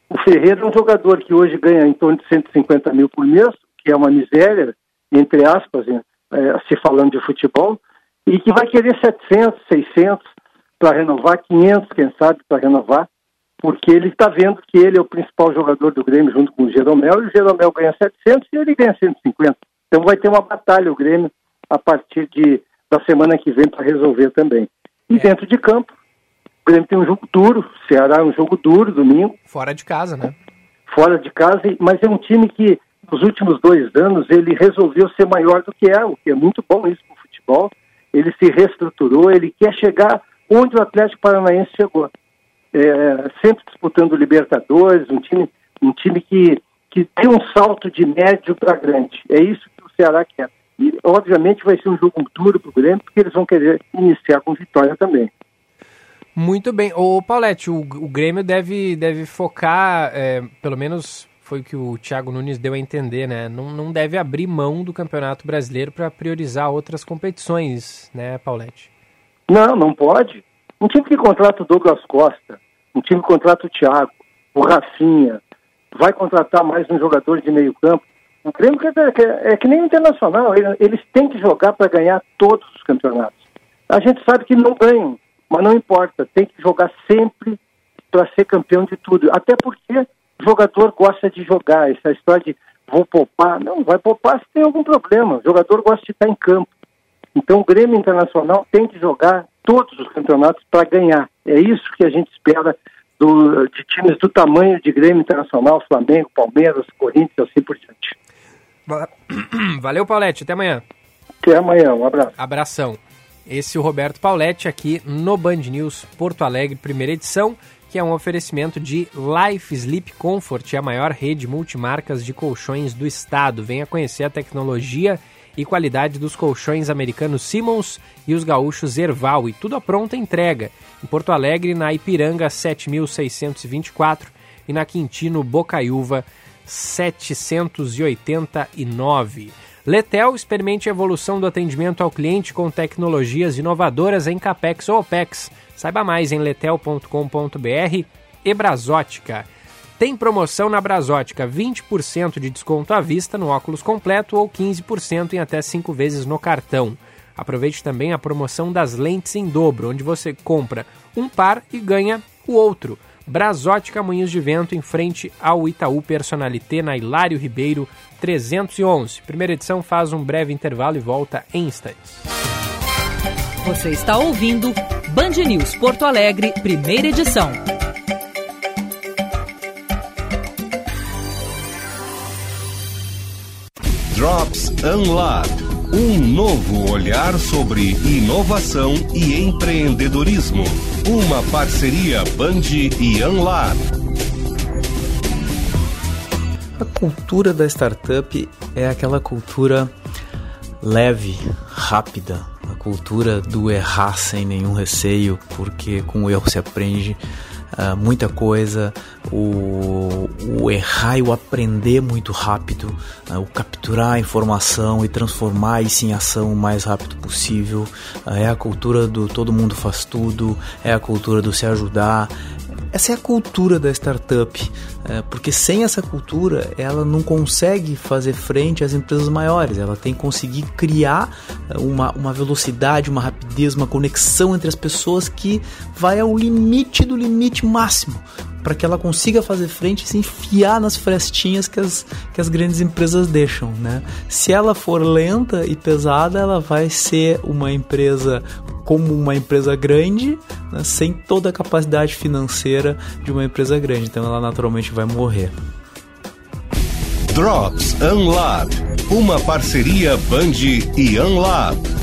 S10: O Ferreira é um jogador que hoje ganha em torno de 150 mil por mês, que é uma miséria, entre aspas, é, se falando de futebol, e que vai querer 700, 600 para renovar, 500, quem sabe, para renovar, porque ele está vendo que ele é o principal jogador do Grêmio junto com o Jeromel, e o Jeromel ganha 700 e ele ganha 150. Então vai ter uma batalha o Grêmio a partir de, da semana que vem para resolver também. E é. dentro de campo, o Grêmio tem um jogo duro, Ceará é um jogo duro domingo.
S3: Fora de casa, né?
S10: Fora de casa, mas é um time que nos últimos dois anos ele resolveu ser maior do que é, o que é muito bom isso para o futebol. Ele se reestruturou, ele quer chegar onde o Atlético Paranaense chegou. É, sempre disputando Libertadores, um time, um time que, que tem um salto de médio para grande. É isso que o Ceará quer. E, obviamente, vai ser um jogo duro para o Grêmio, porque eles vão querer iniciar com vitória também.
S3: Muito bem. O Paulette, o, o Grêmio deve, deve focar, é, pelo menos foi o que o Thiago Nunes deu a entender, né? Não, não deve abrir mão do Campeonato Brasileiro para priorizar outras competições, né, Paulette?
S10: Não, não pode. Um time que contrata o Douglas Costa, um time que contrata o Thiago, o Rafinha, vai contratar mais um jogador de meio campo. O Grêmio é, é que nem o Internacional, eles têm que jogar para ganhar todos os campeonatos. A gente sabe que não ganham, mas não importa, tem que jogar sempre para ser campeão de tudo. Até porque o jogador gosta de jogar, essa história de vou poupar, não, vai poupar se tem algum problema. O jogador gosta de estar em campo. Então o Grêmio Internacional tem que jogar todos os campeonatos para ganhar. É isso que a gente espera do, de times do tamanho de Grêmio Internacional, Flamengo, Palmeiras, Corinthians, assim por diante. (clears throat)
S3: Valeu, Paulette. Até amanhã.
S10: Até amanhã. Um abraço.
S3: Abração. Esse é o Roberto Pauletti aqui no Band News Porto Alegre, primeira edição, que é um oferecimento de Life Sleep Comfort, a maior rede multimarcas de colchões do estado. Venha conhecer a tecnologia e qualidade dos colchões americanos Simmons e os gaúchos Erval e tudo a pronta entrega. Em Porto Alegre, na Ipiranga 7624 e na Quintino Bocaiúva 789. Letel experimente a evolução do atendimento ao cliente com tecnologias inovadoras em CAPEX ou OPEX. Saiba mais em letel.com.br e Brasótica. Tem promoção na Brasótica, 20% de desconto à vista no óculos completo ou 15% em até 5 vezes no cartão. Aproveite também a promoção das lentes em dobro, onde você compra um par e ganha o outro. Brasótica Moinhos de Vento, em frente ao Itaú Personalité, na Hilário Ribeiro 311. Primeira edição faz um breve intervalo e volta em instantes.
S1: Você está ouvindo Band News Porto Alegre, primeira edição.
S11: Drops Unlab. Um novo olhar sobre inovação e empreendedorismo. Uma parceria Band e Unlab.
S12: A cultura da startup é aquela cultura leve, rápida, cultura do errar sem nenhum receio, porque com o erro se aprende uh, muita coisa, o, o, errar e o aprender muito rápido, uh, o capturar a informação e transformar isso em ação o mais rápido possível. Uh, é a cultura do todo mundo faz tudo, é a cultura do se ajudar. Essa é a cultura da startup, porque sem essa cultura ela não consegue fazer frente às empresas maiores, ela tem que conseguir criar uma, uma velocidade, uma rapidez, uma conexão entre as pessoas que vai ao limite do limite máximo para que ela consiga fazer frente e se enfiar nas frestinhas que as, que as grandes empresas deixam. Né? Se ela for lenta e pesada, ela vai ser uma empresa como uma empresa grande, né, sem toda a capacidade financeira de uma empresa grande. Então ela naturalmente vai morrer.
S11: Drops Unlab, uma parceria Band e Unlab.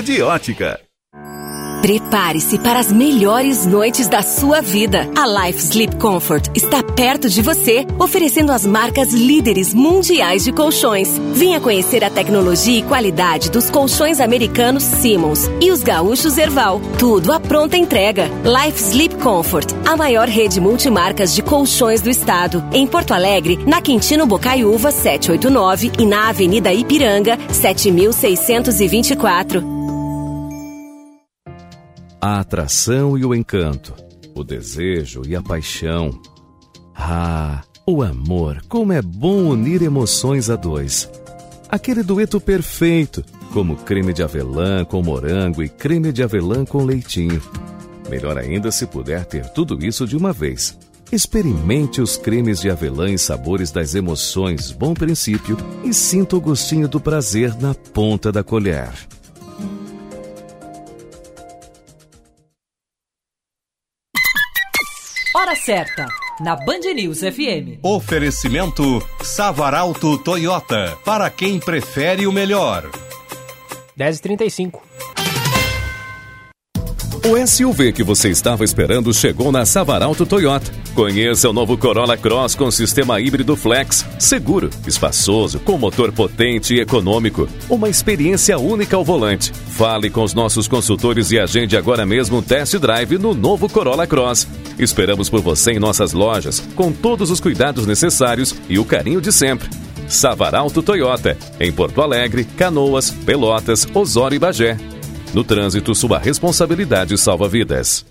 S13: de ótica.
S14: Prepare-se para as melhores noites da sua vida. A Life Sleep Comfort está perto de você, oferecendo as marcas líderes mundiais de colchões. Venha conhecer a tecnologia e qualidade dos colchões americanos Simmons e os gaúchos Erval. Tudo à pronta entrega. Life Sleep Comfort, a maior rede multimarcas de colchões do estado. Em Porto Alegre, na Quintino Bocaiúva 789 e na Avenida Ipiranga 7624
S15: a atração e o encanto, o desejo e a paixão. Ah, o amor, como é bom unir emoções a dois. Aquele dueto perfeito, como creme de avelã com morango e creme de avelã com leitinho. Melhor ainda se puder ter tudo isso de uma vez. Experimente os cremes de avelã e sabores das emoções Bom Princípio e sinta o gostinho do prazer na ponta da colher.
S1: Hora certa, na Band News FM.
S11: Oferecimento Savaralto Toyota, para quem prefere o melhor.
S3: 10h35.
S15: O SUV que você estava esperando chegou na Savaralto Toyota. Conheça o novo Corolla Cross com sistema híbrido flex, seguro, espaçoso, com motor potente e econômico. Uma experiência única ao volante. Fale com os nossos consultores e agende agora mesmo um test drive no novo Corolla Cross. Esperamos por você em nossas lojas, com todos os cuidados necessários e o carinho de sempre. Savaralto Toyota, em Porto Alegre, Canoas, Pelotas, Osório e Bagé. No trânsito, sua responsabilidade salva vidas.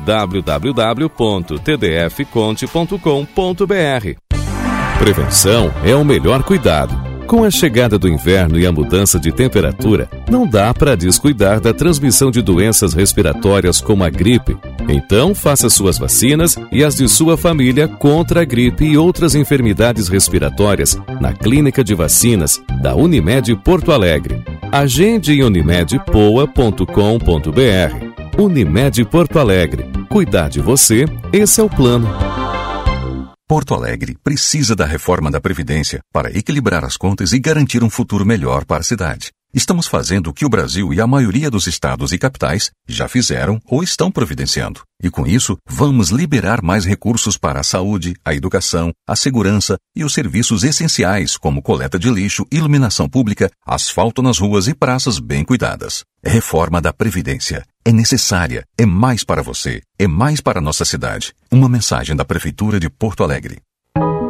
S15: www.tdfconte.com.br. Prevenção é o melhor cuidado. Com a chegada do inverno e a mudança de temperatura, não dá para descuidar da transmissão de doenças respiratórias como a gripe. Então, faça suas vacinas e as de sua família contra a gripe e outras enfermidades respiratórias na Clínica de Vacinas da Unimed Porto Alegre. Agende em unimedpoa.com.br. Unimed Porto Alegre. Cuidar de você, esse é o plano.
S16: Porto Alegre precisa da reforma da Previdência para equilibrar as contas e garantir um futuro melhor para a cidade. Estamos fazendo o que o Brasil e a maioria dos estados e capitais já fizeram ou estão providenciando. E com isso, vamos liberar mais recursos para a saúde, a educação, a segurança e os serviços essenciais, como coleta de lixo, iluminação pública, asfalto nas ruas e praças bem cuidadas. Reforma da Previdência. É necessária, é mais para você, é mais para nossa cidade. Uma mensagem da Prefeitura de Porto Alegre.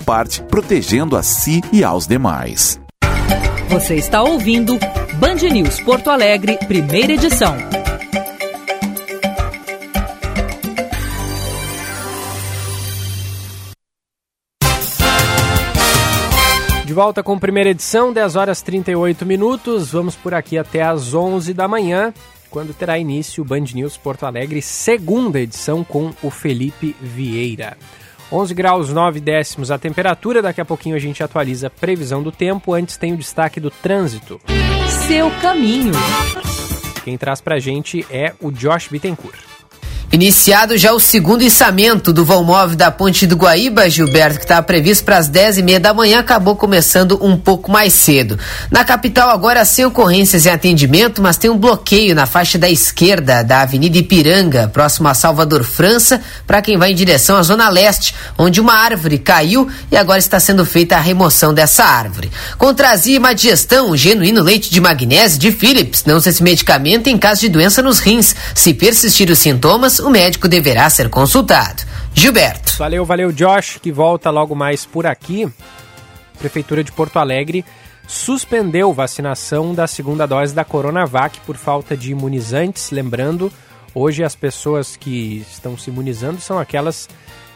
S17: parte, protegendo a si e aos demais.
S1: Você está ouvindo Band News Porto Alegre, primeira edição.
S3: De volta com primeira edição, 10 horas 38 minutos. Vamos por aqui até às 11 da manhã, quando terá início o Band News Porto Alegre, segunda edição com o Felipe Vieira. 11 graus 9 décimos a temperatura. Daqui a pouquinho a gente atualiza a previsão do tempo. Antes tem o destaque do trânsito.
S1: Seu caminho.
S3: Quem traz pra gente é o Josh Bittencourt.
S18: Iniciado já o segundo içamento do vão móvel da Ponte do Guaíba, Gilberto, que estava previsto para as 10 e meia da manhã, acabou começando um pouco mais cedo. Na capital, agora sem ocorrências em atendimento, mas tem um bloqueio na faixa da esquerda da Avenida Ipiranga, próximo a Salvador França, para quem vai em direção à Zona Leste, onde uma árvore caiu e agora está sendo feita a remoção dessa árvore. Contrazia digestão, um genuíno leite de magnésio de Philips. Não usa esse medicamento em caso de doença nos rins. Se persistir os sintomas, o médico deverá ser consultado. Gilberto.
S3: Valeu, valeu, Josh, que volta logo mais por aqui. Prefeitura de Porto Alegre suspendeu vacinação da segunda dose da Coronavac por falta de imunizantes. Lembrando, hoje as pessoas que estão se imunizando são aquelas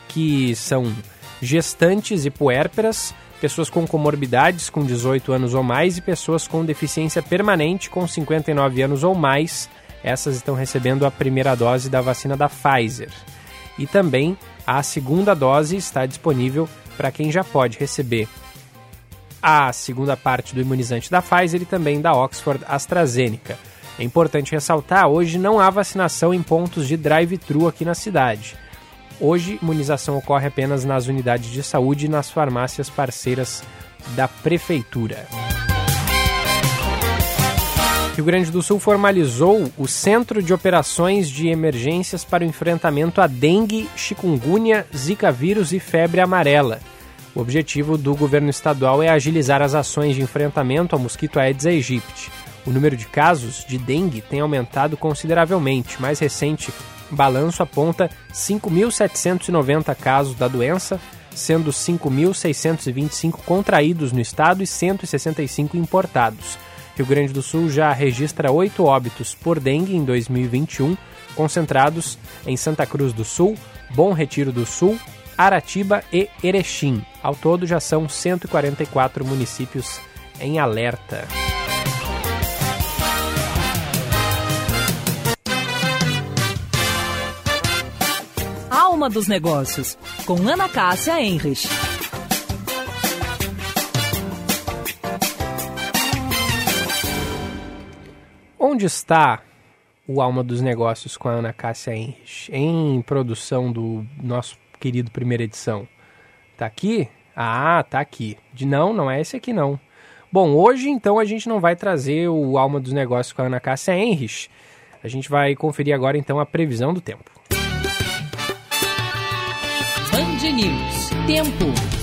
S3: que são gestantes e puérperas, pessoas com comorbidades com 18 anos ou mais e pessoas com deficiência permanente com 59 anos ou mais essas estão recebendo a primeira dose da vacina da Pfizer. E também a segunda dose está disponível para quem já pode receber a segunda parte do imunizante da Pfizer e também da Oxford AstraZeneca. É importante ressaltar, hoje não há vacinação em pontos de drive-thru aqui na cidade. Hoje, imunização ocorre apenas nas unidades de saúde e nas farmácias parceiras da prefeitura. Rio Grande do Sul formalizou o Centro de Operações de Emergências para o Enfrentamento à Dengue, Chikungunya, Zika vírus e febre amarela. O objetivo do governo estadual é agilizar as ações de enfrentamento ao mosquito Aedes aegypti. O número de casos de dengue tem aumentado consideravelmente. Mais recente balanço aponta 5.790 casos da doença, sendo 5.625 contraídos no estado e 165 importados. Rio Grande do Sul já registra oito óbitos por dengue em 2021, concentrados em Santa Cruz do Sul, Bom Retiro do Sul, Aratiba e Erechim. Ao todo já são 144 municípios em alerta.
S1: Alma dos Negócios, com Ana Cássia Enrich.
S3: Onde está o Alma dos Negócios com a Ana Cássia Henrich? Em produção do nosso querido primeira edição. Tá aqui? Ah, tá aqui. De não, não é esse aqui não. Bom, hoje então a gente não vai trazer o Alma dos Negócios com a Ana Cássia Henrich. A gente vai conferir agora então a previsão do tempo.
S1: Band News. Tempo.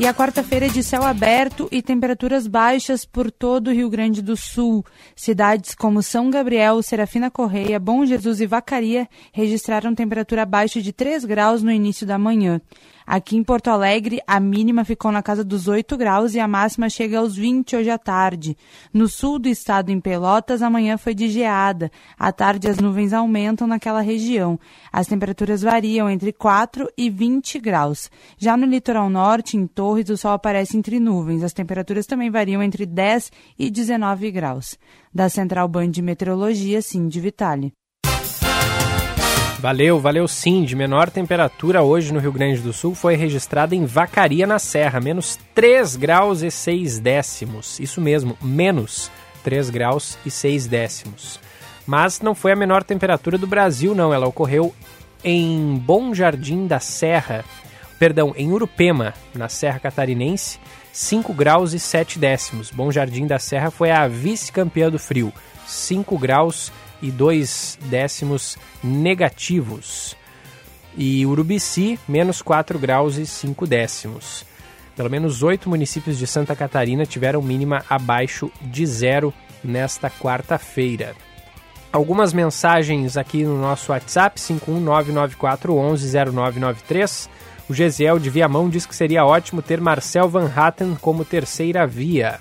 S19: E a quarta-feira é de céu aberto e temperaturas baixas por todo o Rio Grande do Sul. Cidades como São Gabriel, Serafina Correia, Bom Jesus e Vacaria registraram temperatura abaixo de 3 graus no início da manhã. Aqui em Porto Alegre, a mínima ficou na casa dos 8 graus e a máxima chega aos 20 hoje à tarde. No sul do estado, em Pelotas, amanhã foi de geada. À tarde, as nuvens aumentam naquela região. As temperaturas variam entre 4 e 20 graus. Já no litoral norte, em Torres, o sol aparece entre nuvens. As temperaturas também variam entre 10 e 19 graus. Da Central Band de Meteorologia, Cindy Vitale.
S3: Valeu, valeu sim. De menor temperatura hoje no Rio Grande do Sul foi registrada em Vacaria na Serra, menos 3 graus e 6 décimos. Isso mesmo, menos 3 graus e 6 décimos. Mas não foi a menor temperatura do Brasil, não. Ela ocorreu em Bom Jardim da Serra, perdão, em Urupema, na Serra Catarinense, 5 graus e 7 décimos. Bom Jardim da Serra foi a vice-campeã do frio, 5 graus e 2 décimos negativos. E Urubici, menos 4 graus e 5 décimos. Pelo menos oito municípios de Santa Catarina tiveram mínima abaixo de zero nesta quarta-feira. Algumas mensagens aqui no nosso WhatsApp, 51994110993. O Gesiel de Viamão diz que seria ótimo ter Marcel Van Hatten como terceira via.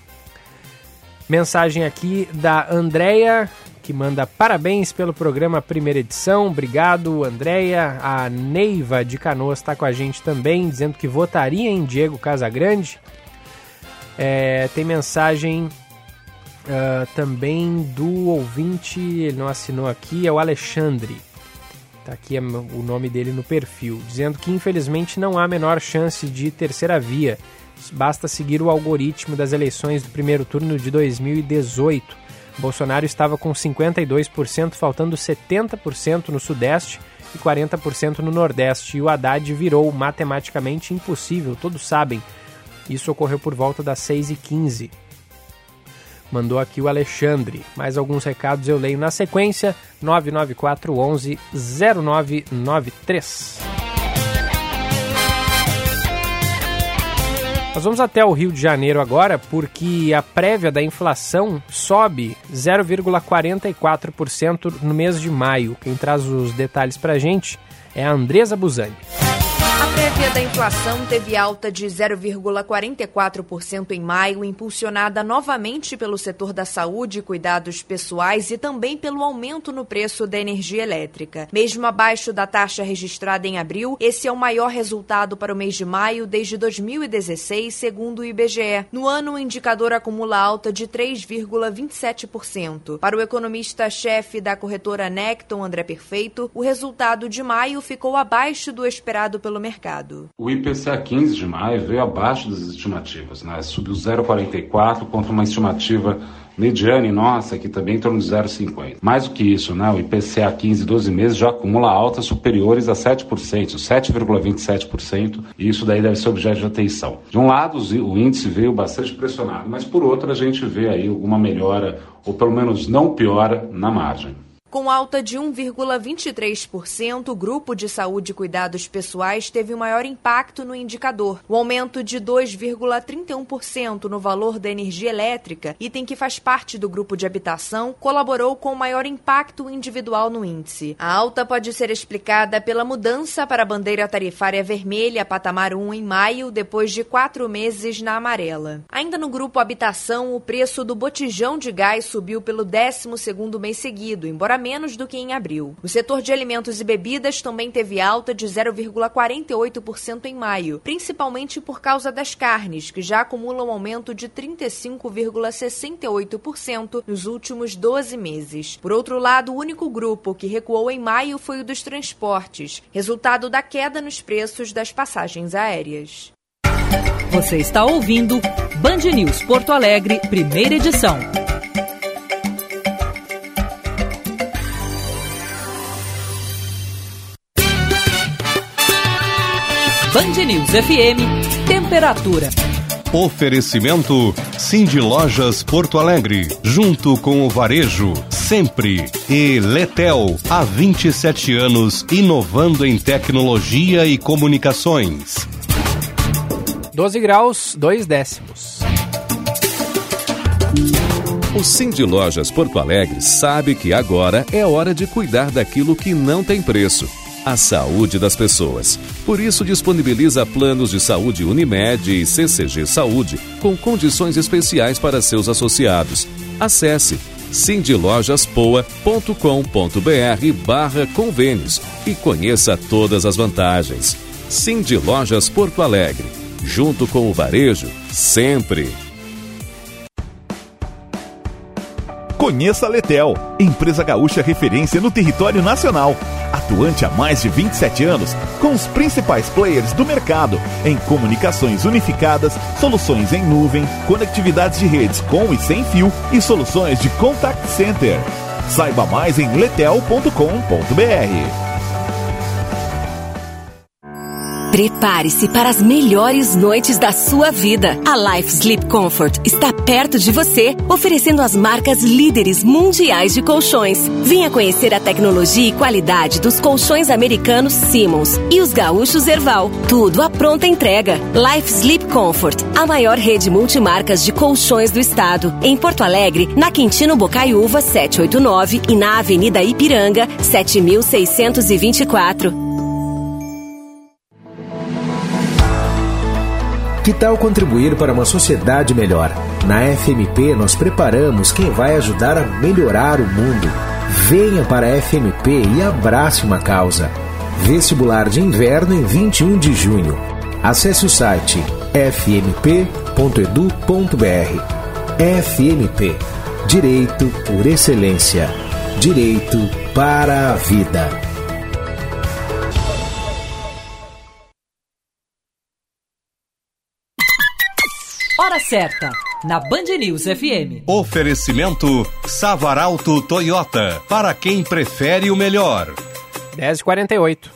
S3: Mensagem aqui da Andrea, que manda parabéns pelo programa Primeira Edição. Obrigado, Andréia. A Neiva de Canoas está com a gente também, dizendo que votaria em Diego Casagrande. É, tem mensagem uh, também do ouvinte, ele não assinou aqui, é o Alexandre. Tá aqui o nome dele no perfil, dizendo que infelizmente não há menor chance de terceira via. Basta seguir o algoritmo das eleições do primeiro turno de 2018. Bolsonaro estava com 52%, faltando 70% no Sudeste e 40% no Nordeste, e o Haddad virou matematicamente impossível, todos sabem. Isso ocorreu por volta das 6h15. Mandou aqui o Alexandre. Mais alguns recados eu leio na sequência. 994 11 0993. Nós vamos até o Rio de Janeiro agora, porque a prévia da inflação sobe 0,44% no mês de maio. Quem traz os detalhes para a gente é a Andresa Buzani.
S20: A prévia da inflação teve alta de 0,44% em maio, impulsionada novamente pelo setor da saúde e cuidados pessoais e também pelo aumento no preço da energia elétrica. Mesmo abaixo da taxa registrada em abril, esse é o maior resultado para o mês de maio desde 2016, segundo o IBGE. No ano, o indicador acumula alta de 3,27%. Para o economista-chefe da corretora Necton, André Perfeito, o resultado de maio ficou abaixo do esperado pelo mercado mercado.
S21: O IPCA 15 de maio veio abaixo das estimativas, né? subiu 0,44 contra uma estimativa mediana nossa que também em torno de 0,50. Mais do que isso, né? o IPCA 15 12 meses já acumula altas superiores a 7%, 7,27%, e isso daí deve ser objeto de atenção. De um lado, o índice veio bastante pressionado, mas por outro a gente vê aí alguma melhora, ou pelo menos não piora, na margem.
S20: Com alta de 1,23%, o grupo de saúde e cuidados pessoais teve o maior impacto no indicador. O aumento de 2,31% no valor da energia elétrica, item que faz parte do grupo de habitação, colaborou com o maior impacto individual no índice. A alta pode ser explicada pela mudança para a bandeira tarifária vermelha, patamar 1, em maio, depois de quatro meses na amarela. Ainda no grupo habitação, o preço do botijão de gás subiu pelo 12º mês seguido, embora menos do que em abril. O setor de alimentos e bebidas também teve alta de 0,48% em maio, principalmente por causa das carnes, que já acumulam um aumento de 35,68% nos últimos 12 meses. Por outro lado, o único grupo que recuou em maio foi o dos transportes, resultado da queda nos preços das passagens aéreas.
S1: Você está ouvindo Band News Porto Alegre, primeira edição. Band News FM, temperatura.
S11: Oferecimento Cindy Lojas Porto Alegre, junto com o Varejo, sempre. E Letel, há 27 anos, inovando em tecnologia e comunicações.
S3: 12 graus, 2 décimos.
S15: O Cindy Lojas Porto Alegre sabe que agora é hora de cuidar daquilo que não tem preço a saúde das pessoas. Por isso, disponibiliza planos de saúde Unimed e CCG Saúde com condições especiais para seus associados. Acesse cindylojaspoa.com.br barra convênios e conheça todas as vantagens. Cindy Lojas Porto Alegre, junto com o varejo, sempre.
S13: Conheça a Letel, empresa gaúcha referência no território nacional. Atuante há mais de 27 anos, com os principais players do mercado em comunicações unificadas, soluções em nuvem, conectividades de redes com e sem fio e soluções de contact center. Saiba mais em letel.com.br.
S14: Prepare-se para as melhores noites da sua vida. A Life Sleep Comfort está perto de você, oferecendo as marcas líderes mundiais de colchões. Venha conhecer a tecnologia e qualidade dos colchões americanos Simmons e os gaúchos Erval. Tudo à pronta entrega. Life Sleep Comfort, a maior rede multimarcas de colchões do estado. Em Porto Alegre, na Quintino Bocaiúva 789 e na Avenida Ipiranga 7624.
S22: Que tal contribuir para uma sociedade melhor? Na FMP, nós preparamos quem vai ajudar a melhorar o mundo. Venha para a FMP e abrace uma causa. Vestibular de Inverno em 21 de junho. Acesse o site fmp.edu.br. FMP Direito por Excelência. Direito para a Vida.
S1: Certa, na Band News FM.
S11: Oferecimento Savaralto Toyota, para quem prefere o melhor.
S3: 10h48.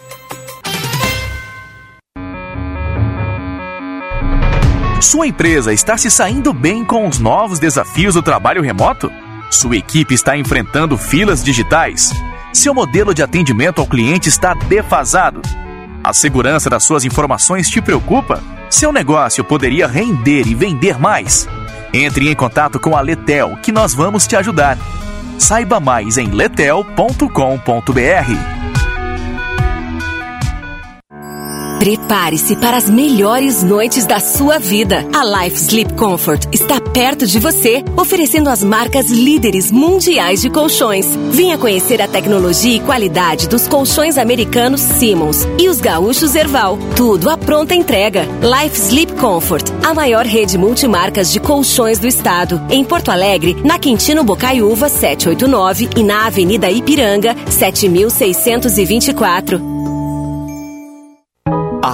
S23: Sua empresa está se saindo bem com os novos desafios do trabalho remoto? Sua equipe está enfrentando filas digitais? Seu modelo de atendimento ao cliente está defasado? A segurança das suas informações te preocupa? Seu negócio poderia render e vender mais? Entre em contato com a Letel, que nós vamos te ajudar. Saiba mais em letel.com.br.
S14: Prepare-se para as melhores noites da sua vida. A Life Sleep Comfort está perto de você, oferecendo as marcas líderes mundiais de colchões. Venha conhecer a tecnologia e qualidade dos colchões americanos Simmons e os gaúchos Erval. Tudo à pronta entrega. Life Sleep Comfort, a maior rede multimarcas de colchões do estado. Em Porto Alegre, na Quintino Bocaiúva 789 e na Avenida Ipiranga 7624.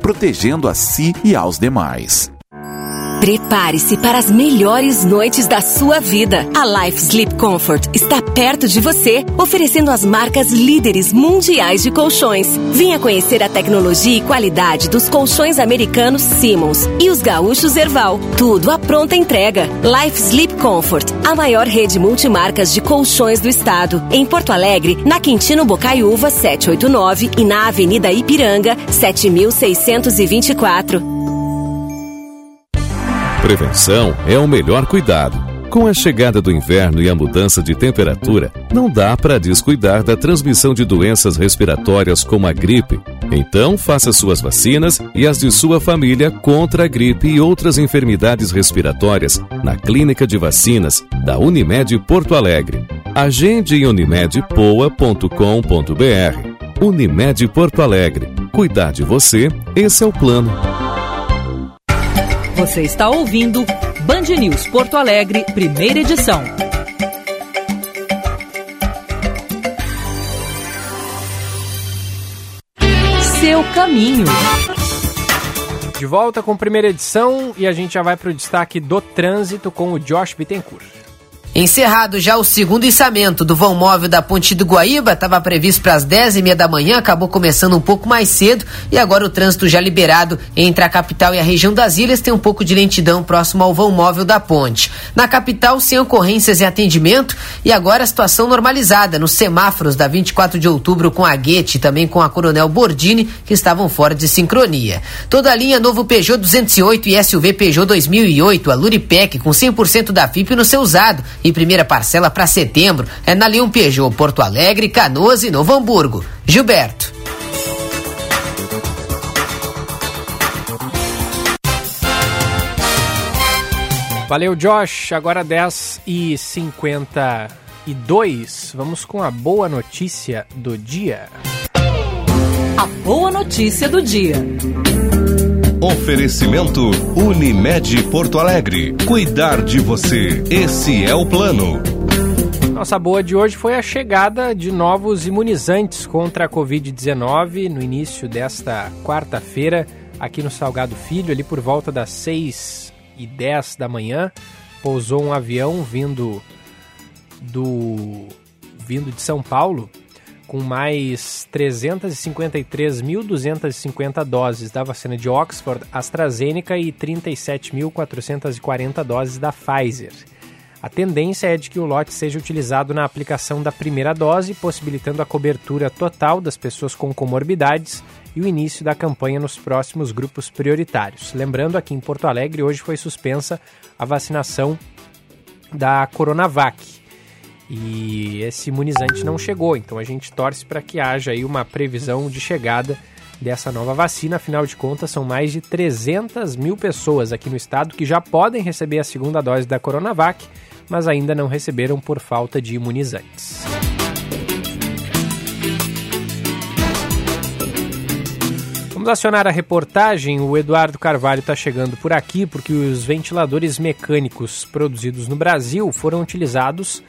S17: protegendo a si e aos demais.
S14: Prepare-se para as melhores noites da sua vida. A Life Sleep Comfort está perto de você, oferecendo as marcas líderes mundiais de colchões. Venha conhecer a tecnologia e qualidade dos colchões americanos Simmons e os gaúchos Erval. Tudo à pronta entrega. Life Sleep Comfort, a maior rede multimarcas de colchões do estado. Em Porto Alegre, na Quintino Bocaiúva 789 e na Avenida Ipiranga 7624.
S15: Prevenção é o melhor cuidado. Com a chegada do inverno e a mudança de temperatura, não dá para descuidar da transmissão de doenças respiratórias como a gripe. Então, faça suas vacinas e as de sua família contra a gripe e outras enfermidades respiratórias na Clínica de Vacinas da Unimed Porto Alegre. Agende em unimedpoa.com.br. Unimed Porto Alegre. Cuidar de você, esse é o plano.
S1: Você está ouvindo Band News Porto Alegre, primeira edição. Seu caminho.
S3: De volta com primeira edição e a gente já vai para o destaque do trânsito com o Josh Bittencourt.
S18: Encerrado já o segundo içamento do vão móvel da Ponte do Guaíba, estava previsto para as 10 e meia da manhã, acabou começando um pouco mais cedo e agora o trânsito já liberado entre a capital e a região das ilhas tem um pouco de lentidão próximo ao vão móvel da ponte. Na capital, sem ocorrências e atendimento e agora a situação normalizada nos semáforos da 24 de outubro com a Guete e também com a Coronel Bordini, que estavam fora de sincronia. Toda a linha novo Peugeot 208 e SUV Peugeot 2008, a Luripec com 100% da FIP no seu usado e primeira parcela para setembro é na Leão Peugeot Porto Alegre, Canoas e Novo Hamburgo. Gilberto.
S3: Valeu, Josh. Agora 10 e 52. Vamos com a boa notícia do dia.
S1: A boa notícia do dia.
S11: Oferecimento Unimed Porto Alegre. Cuidar de você. Esse é o plano.
S3: Nossa boa de hoje foi a chegada de novos imunizantes contra a Covid-19 no início desta quarta-feira, aqui no Salgado Filho, ali por volta das 6 e 10 da manhã. Pousou um avião vindo do vindo de São Paulo com mais 353.250 doses da vacina de Oxford, AstraZeneca e 37.440 doses da Pfizer. A tendência é de que o lote seja utilizado na aplicação da primeira dose, possibilitando a cobertura total das pessoas com comorbidades e o início da campanha nos próximos grupos prioritários. Lembrando, aqui em Porto Alegre, hoje foi suspensa a vacinação da Coronavac. E esse imunizante não chegou, então a gente torce para que haja aí uma previsão de chegada dessa nova vacina. Afinal de contas, são mais de 300 mil pessoas aqui no estado que já podem receber a segunda dose da Coronavac, mas ainda não receberam por falta de imunizantes. Vamos acionar a reportagem. O Eduardo Carvalho está chegando por aqui porque os ventiladores mecânicos produzidos no Brasil foram utilizados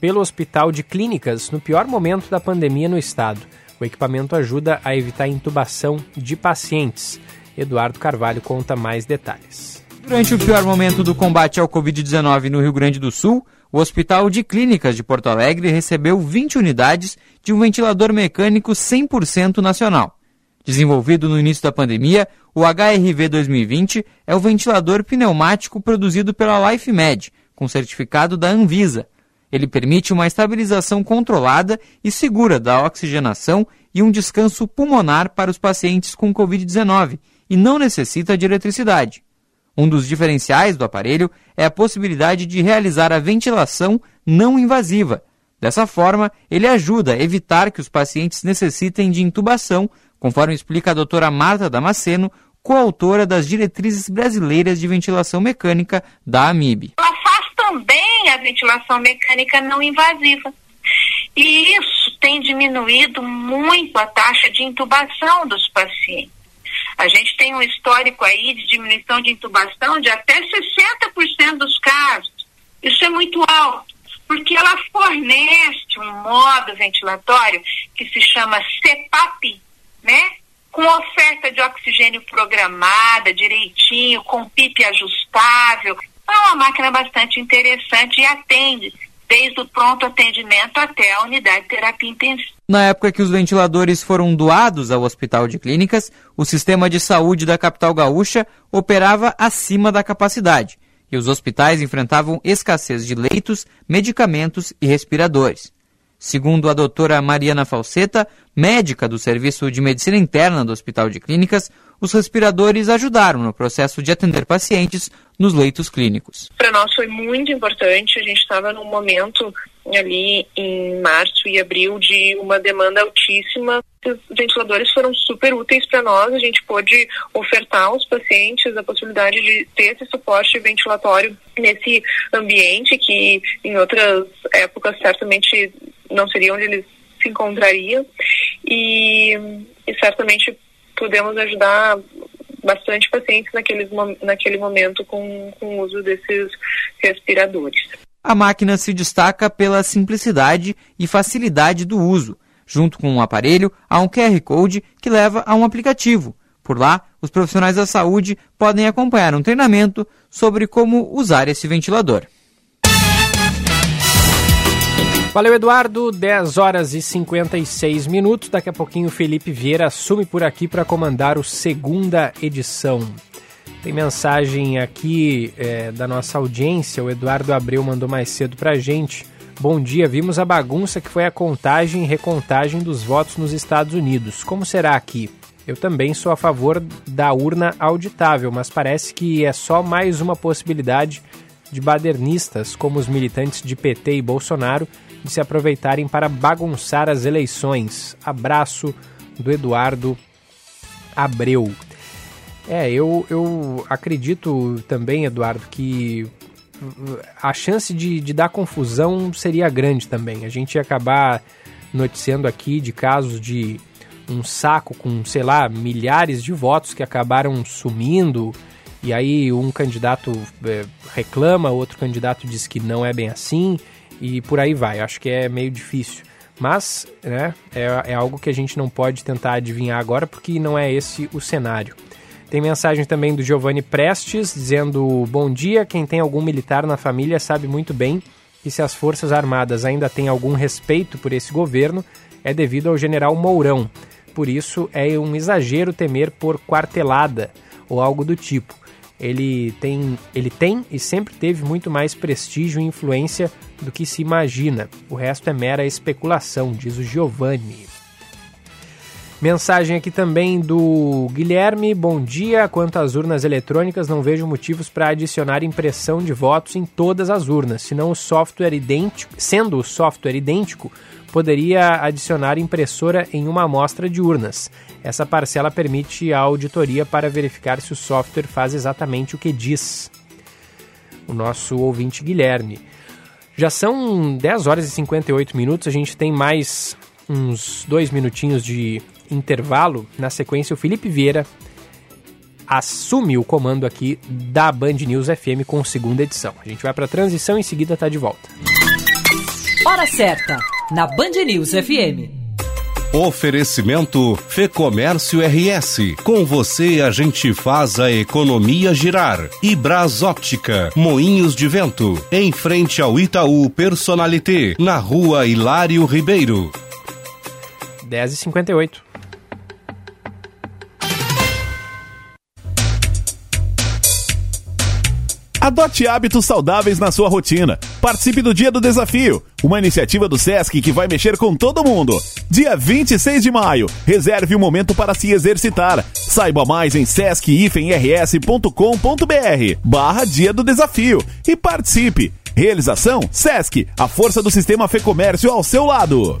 S3: pelo Hospital de Clínicas no pior momento da pandemia no estado. O equipamento ajuda a evitar intubação de pacientes. Eduardo Carvalho conta mais detalhes.
S24: Durante o pior momento do combate ao Covid-19 no Rio Grande do Sul, o Hospital de Clínicas de Porto Alegre recebeu 20 unidades de um ventilador mecânico 100% nacional. Desenvolvido no início da pandemia, o HRV 2020 é o ventilador pneumático produzido pela LifeMed, com certificado da Anvisa ele permite uma estabilização controlada e segura da oxigenação e um descanso pulmonar para os pacientes com Covid-19 e não necessita de eletricidade. Um dos diferenciais do aparelho é a possibilidade de realizar a ventilação não invasiva. Dessa forma, ele ajuda a evitar que os pacientes necessitem de intubação, conforme explica a doutora Marta Damasceno, coautora das diretrizes brasileiras de ventilação mecânica da AMIB.
S25: Ela faz também ventilação mecânica não invasiva. E isso tem diminuído muito a taxa de intubação dos pacientes. A gente tem um histórico aí de diminuição de intubação de até 60% dos casos. Isso é muito alto, porque ela fornece um modo ventilatório que se chama CPAP, né? Com oferta de oxigênio programada direitinho, com PIP ajustável, é uma máquina bastante interessante e atende desde o pronto atendimento até a unidade de terapia intensiva.
S24: Na época que os ventiladores foram doados ao Hospital de Clínicas, o sistema de saúde da capital gaúcha operava acima da capacidade e os hospitais enfrentavam escassez de leitos, medicamentos e respiradores. Segundo a doutora Mariana Falseta, médica do Serviço de Medicina Interna do Hospital de Clínicas, os respiradores ajudaram no processo de atender pacientes nos leitos clínicos.
S25: Para nós foi muito importante, a gente estava num momento ali em março e abril de uma demanda altíssima. Os ventiladores foram super úteis para nós, a gente pôde ofertar aos pacientes a possibilidade de ter esse suporte ventilatório nesse ambiente que em outras épocas certamente não seria onde eles se encontrariam e, e certamente podemos ajudar bastante pacientes naqueles, naquele momento com, com o uso desses respiradores.
S24: A máquina se destaca pela simplicidade e facilidade do uso. Junto com o um aparelho, há um QR Code que leva a um aplicativo. Por lá, os profissionais da saúde podem acompanhar um treinamento sobre como usar esse ventilador.
S3: Valeu, Eduardo. 10 horas e 56 minutos. Daqui a pouquinho o Felipe Vieira assume por aqui para comandar o segunda edição. Tem mensagem aqui é, da nossa audiência. O Eduardo Abreu mandou mais cedo para a gente. Bom dia, vimos a bagunça que foi a contagem e recontagem dos votos nos Estados Unidos. Como será aqui? Eu também sou a favor da urna auditável, mas parece que é só mais uma possibilidade de badernistas, como os militantes de PT e Bolsonaro, de se aproveitarem para bagunçar as eleições. Abraço do Eduardo Abreu. É, eu, eu acredito também, Eduardo, que a chance de, de dar confusão seria grande também. A gente ia acabar noticiando aqui de casos de um saco com, sei lá, milhares de votos que acabaram sumindo, e aí um candidato é, reclama, outro candidato diz que não é bem assim, e por aí vai. Acho que é meio difícil. Mas né, é, é algo que a gente não pode tentar adivinhar agora, porque não é esse o cenário. Tem mensagem também do Giovanni Prestes dizendo: Bom dia, quem tem algum militar na família sabe muito bem que se as Forças Armadas ainda têm algum respeito por esse governo, é devido ao general Mourão. Por isso é um exagero temer por quartelada ou algo do tipo. Ele tem, ele tem e sempre teve muito mais prestígio e influência do que se imagina. O resto é mera especulação, diz o Giovanni. Mensagem aqui também do Guilherme. Bom dia. Quanto às urnas eletrônicas, não vejo motivos para adicionar impressão de votos em todas as urnas, senão o software idêntico, sendo o software idêntico, poderia adicionar impressora em uma amostra de urnas. Essa parcela permite a auditoria para verificar se o software faz exatamente o que diz. O nosso ouvinte Guilherme. Já são 10 horas e 58 minutos, a gente tem mais uns dois minutinhos de intervalo, na sequência, o Felipe Vieira assume o comando aqui da Band News FM com segunda edição. A gente vai para a transição e em seguida tá de volta.
S1: Hora certa, na Band News FM.
S11: Oferecimento Fê Comércio RS. Com você a gente faz a economia girar. E Bras Óptica, Moinhos de Vento, em frente ao Itaú Personalité, na rua Hilário Ribeiro.
S3: 10h58.
S23: Adote hábitos saudáveis na sua rotina. Participe do Dia do Desafio, uma iniciativa do SESC que vai mexer com todo mundo. Dia 26 de maio, reserve um momento para se exercitar. Saiba mais em sesc-rs.com.br barra Dia do Desafio e participe. Realização SESC, a força do sistema Fê Comércio ao seu lado.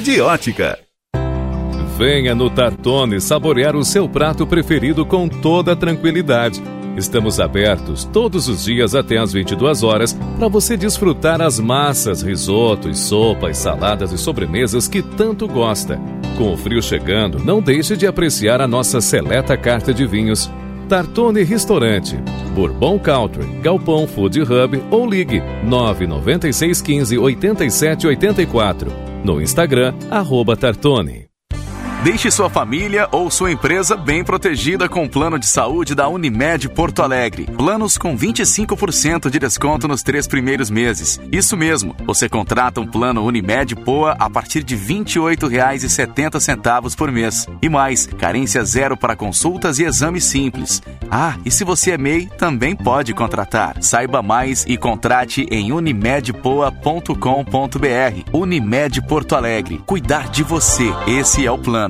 S13: de ótica.
S15: Venha no Tartone saborear o seu prato preferido com toda tranquilidade. Estamos abertos todos os dias até às 22 horas para você desfrutar as massas, risotos, sopas, saladas e sobremesas que tanto gosta. Com o frio chegando, não deixe de apreciar a nossa seleta carta de vinhos. Tartone Restaurante, Bourbon Country, Galpão Food Hub ou ligue 99615 8784. No Instagram, arroba Tartone.
S23: Deixe sua família ou sua empresa bem protegida com o plano de saúde da Unimed Porto Alegre. Planos com 25% de desconto nos três primeiros meses. Isso mesmo, você contrata um plano Unimed Poa a partir de R$ 28,70 por mês. E mais, carência zero para consultas e exames simples. Ah, e se você é MEI, também pode contratar. Saiba mais e contrate em unimedpoa.com.br. Unimed Porto Alegre. Cuidar de você. Esse é o plano.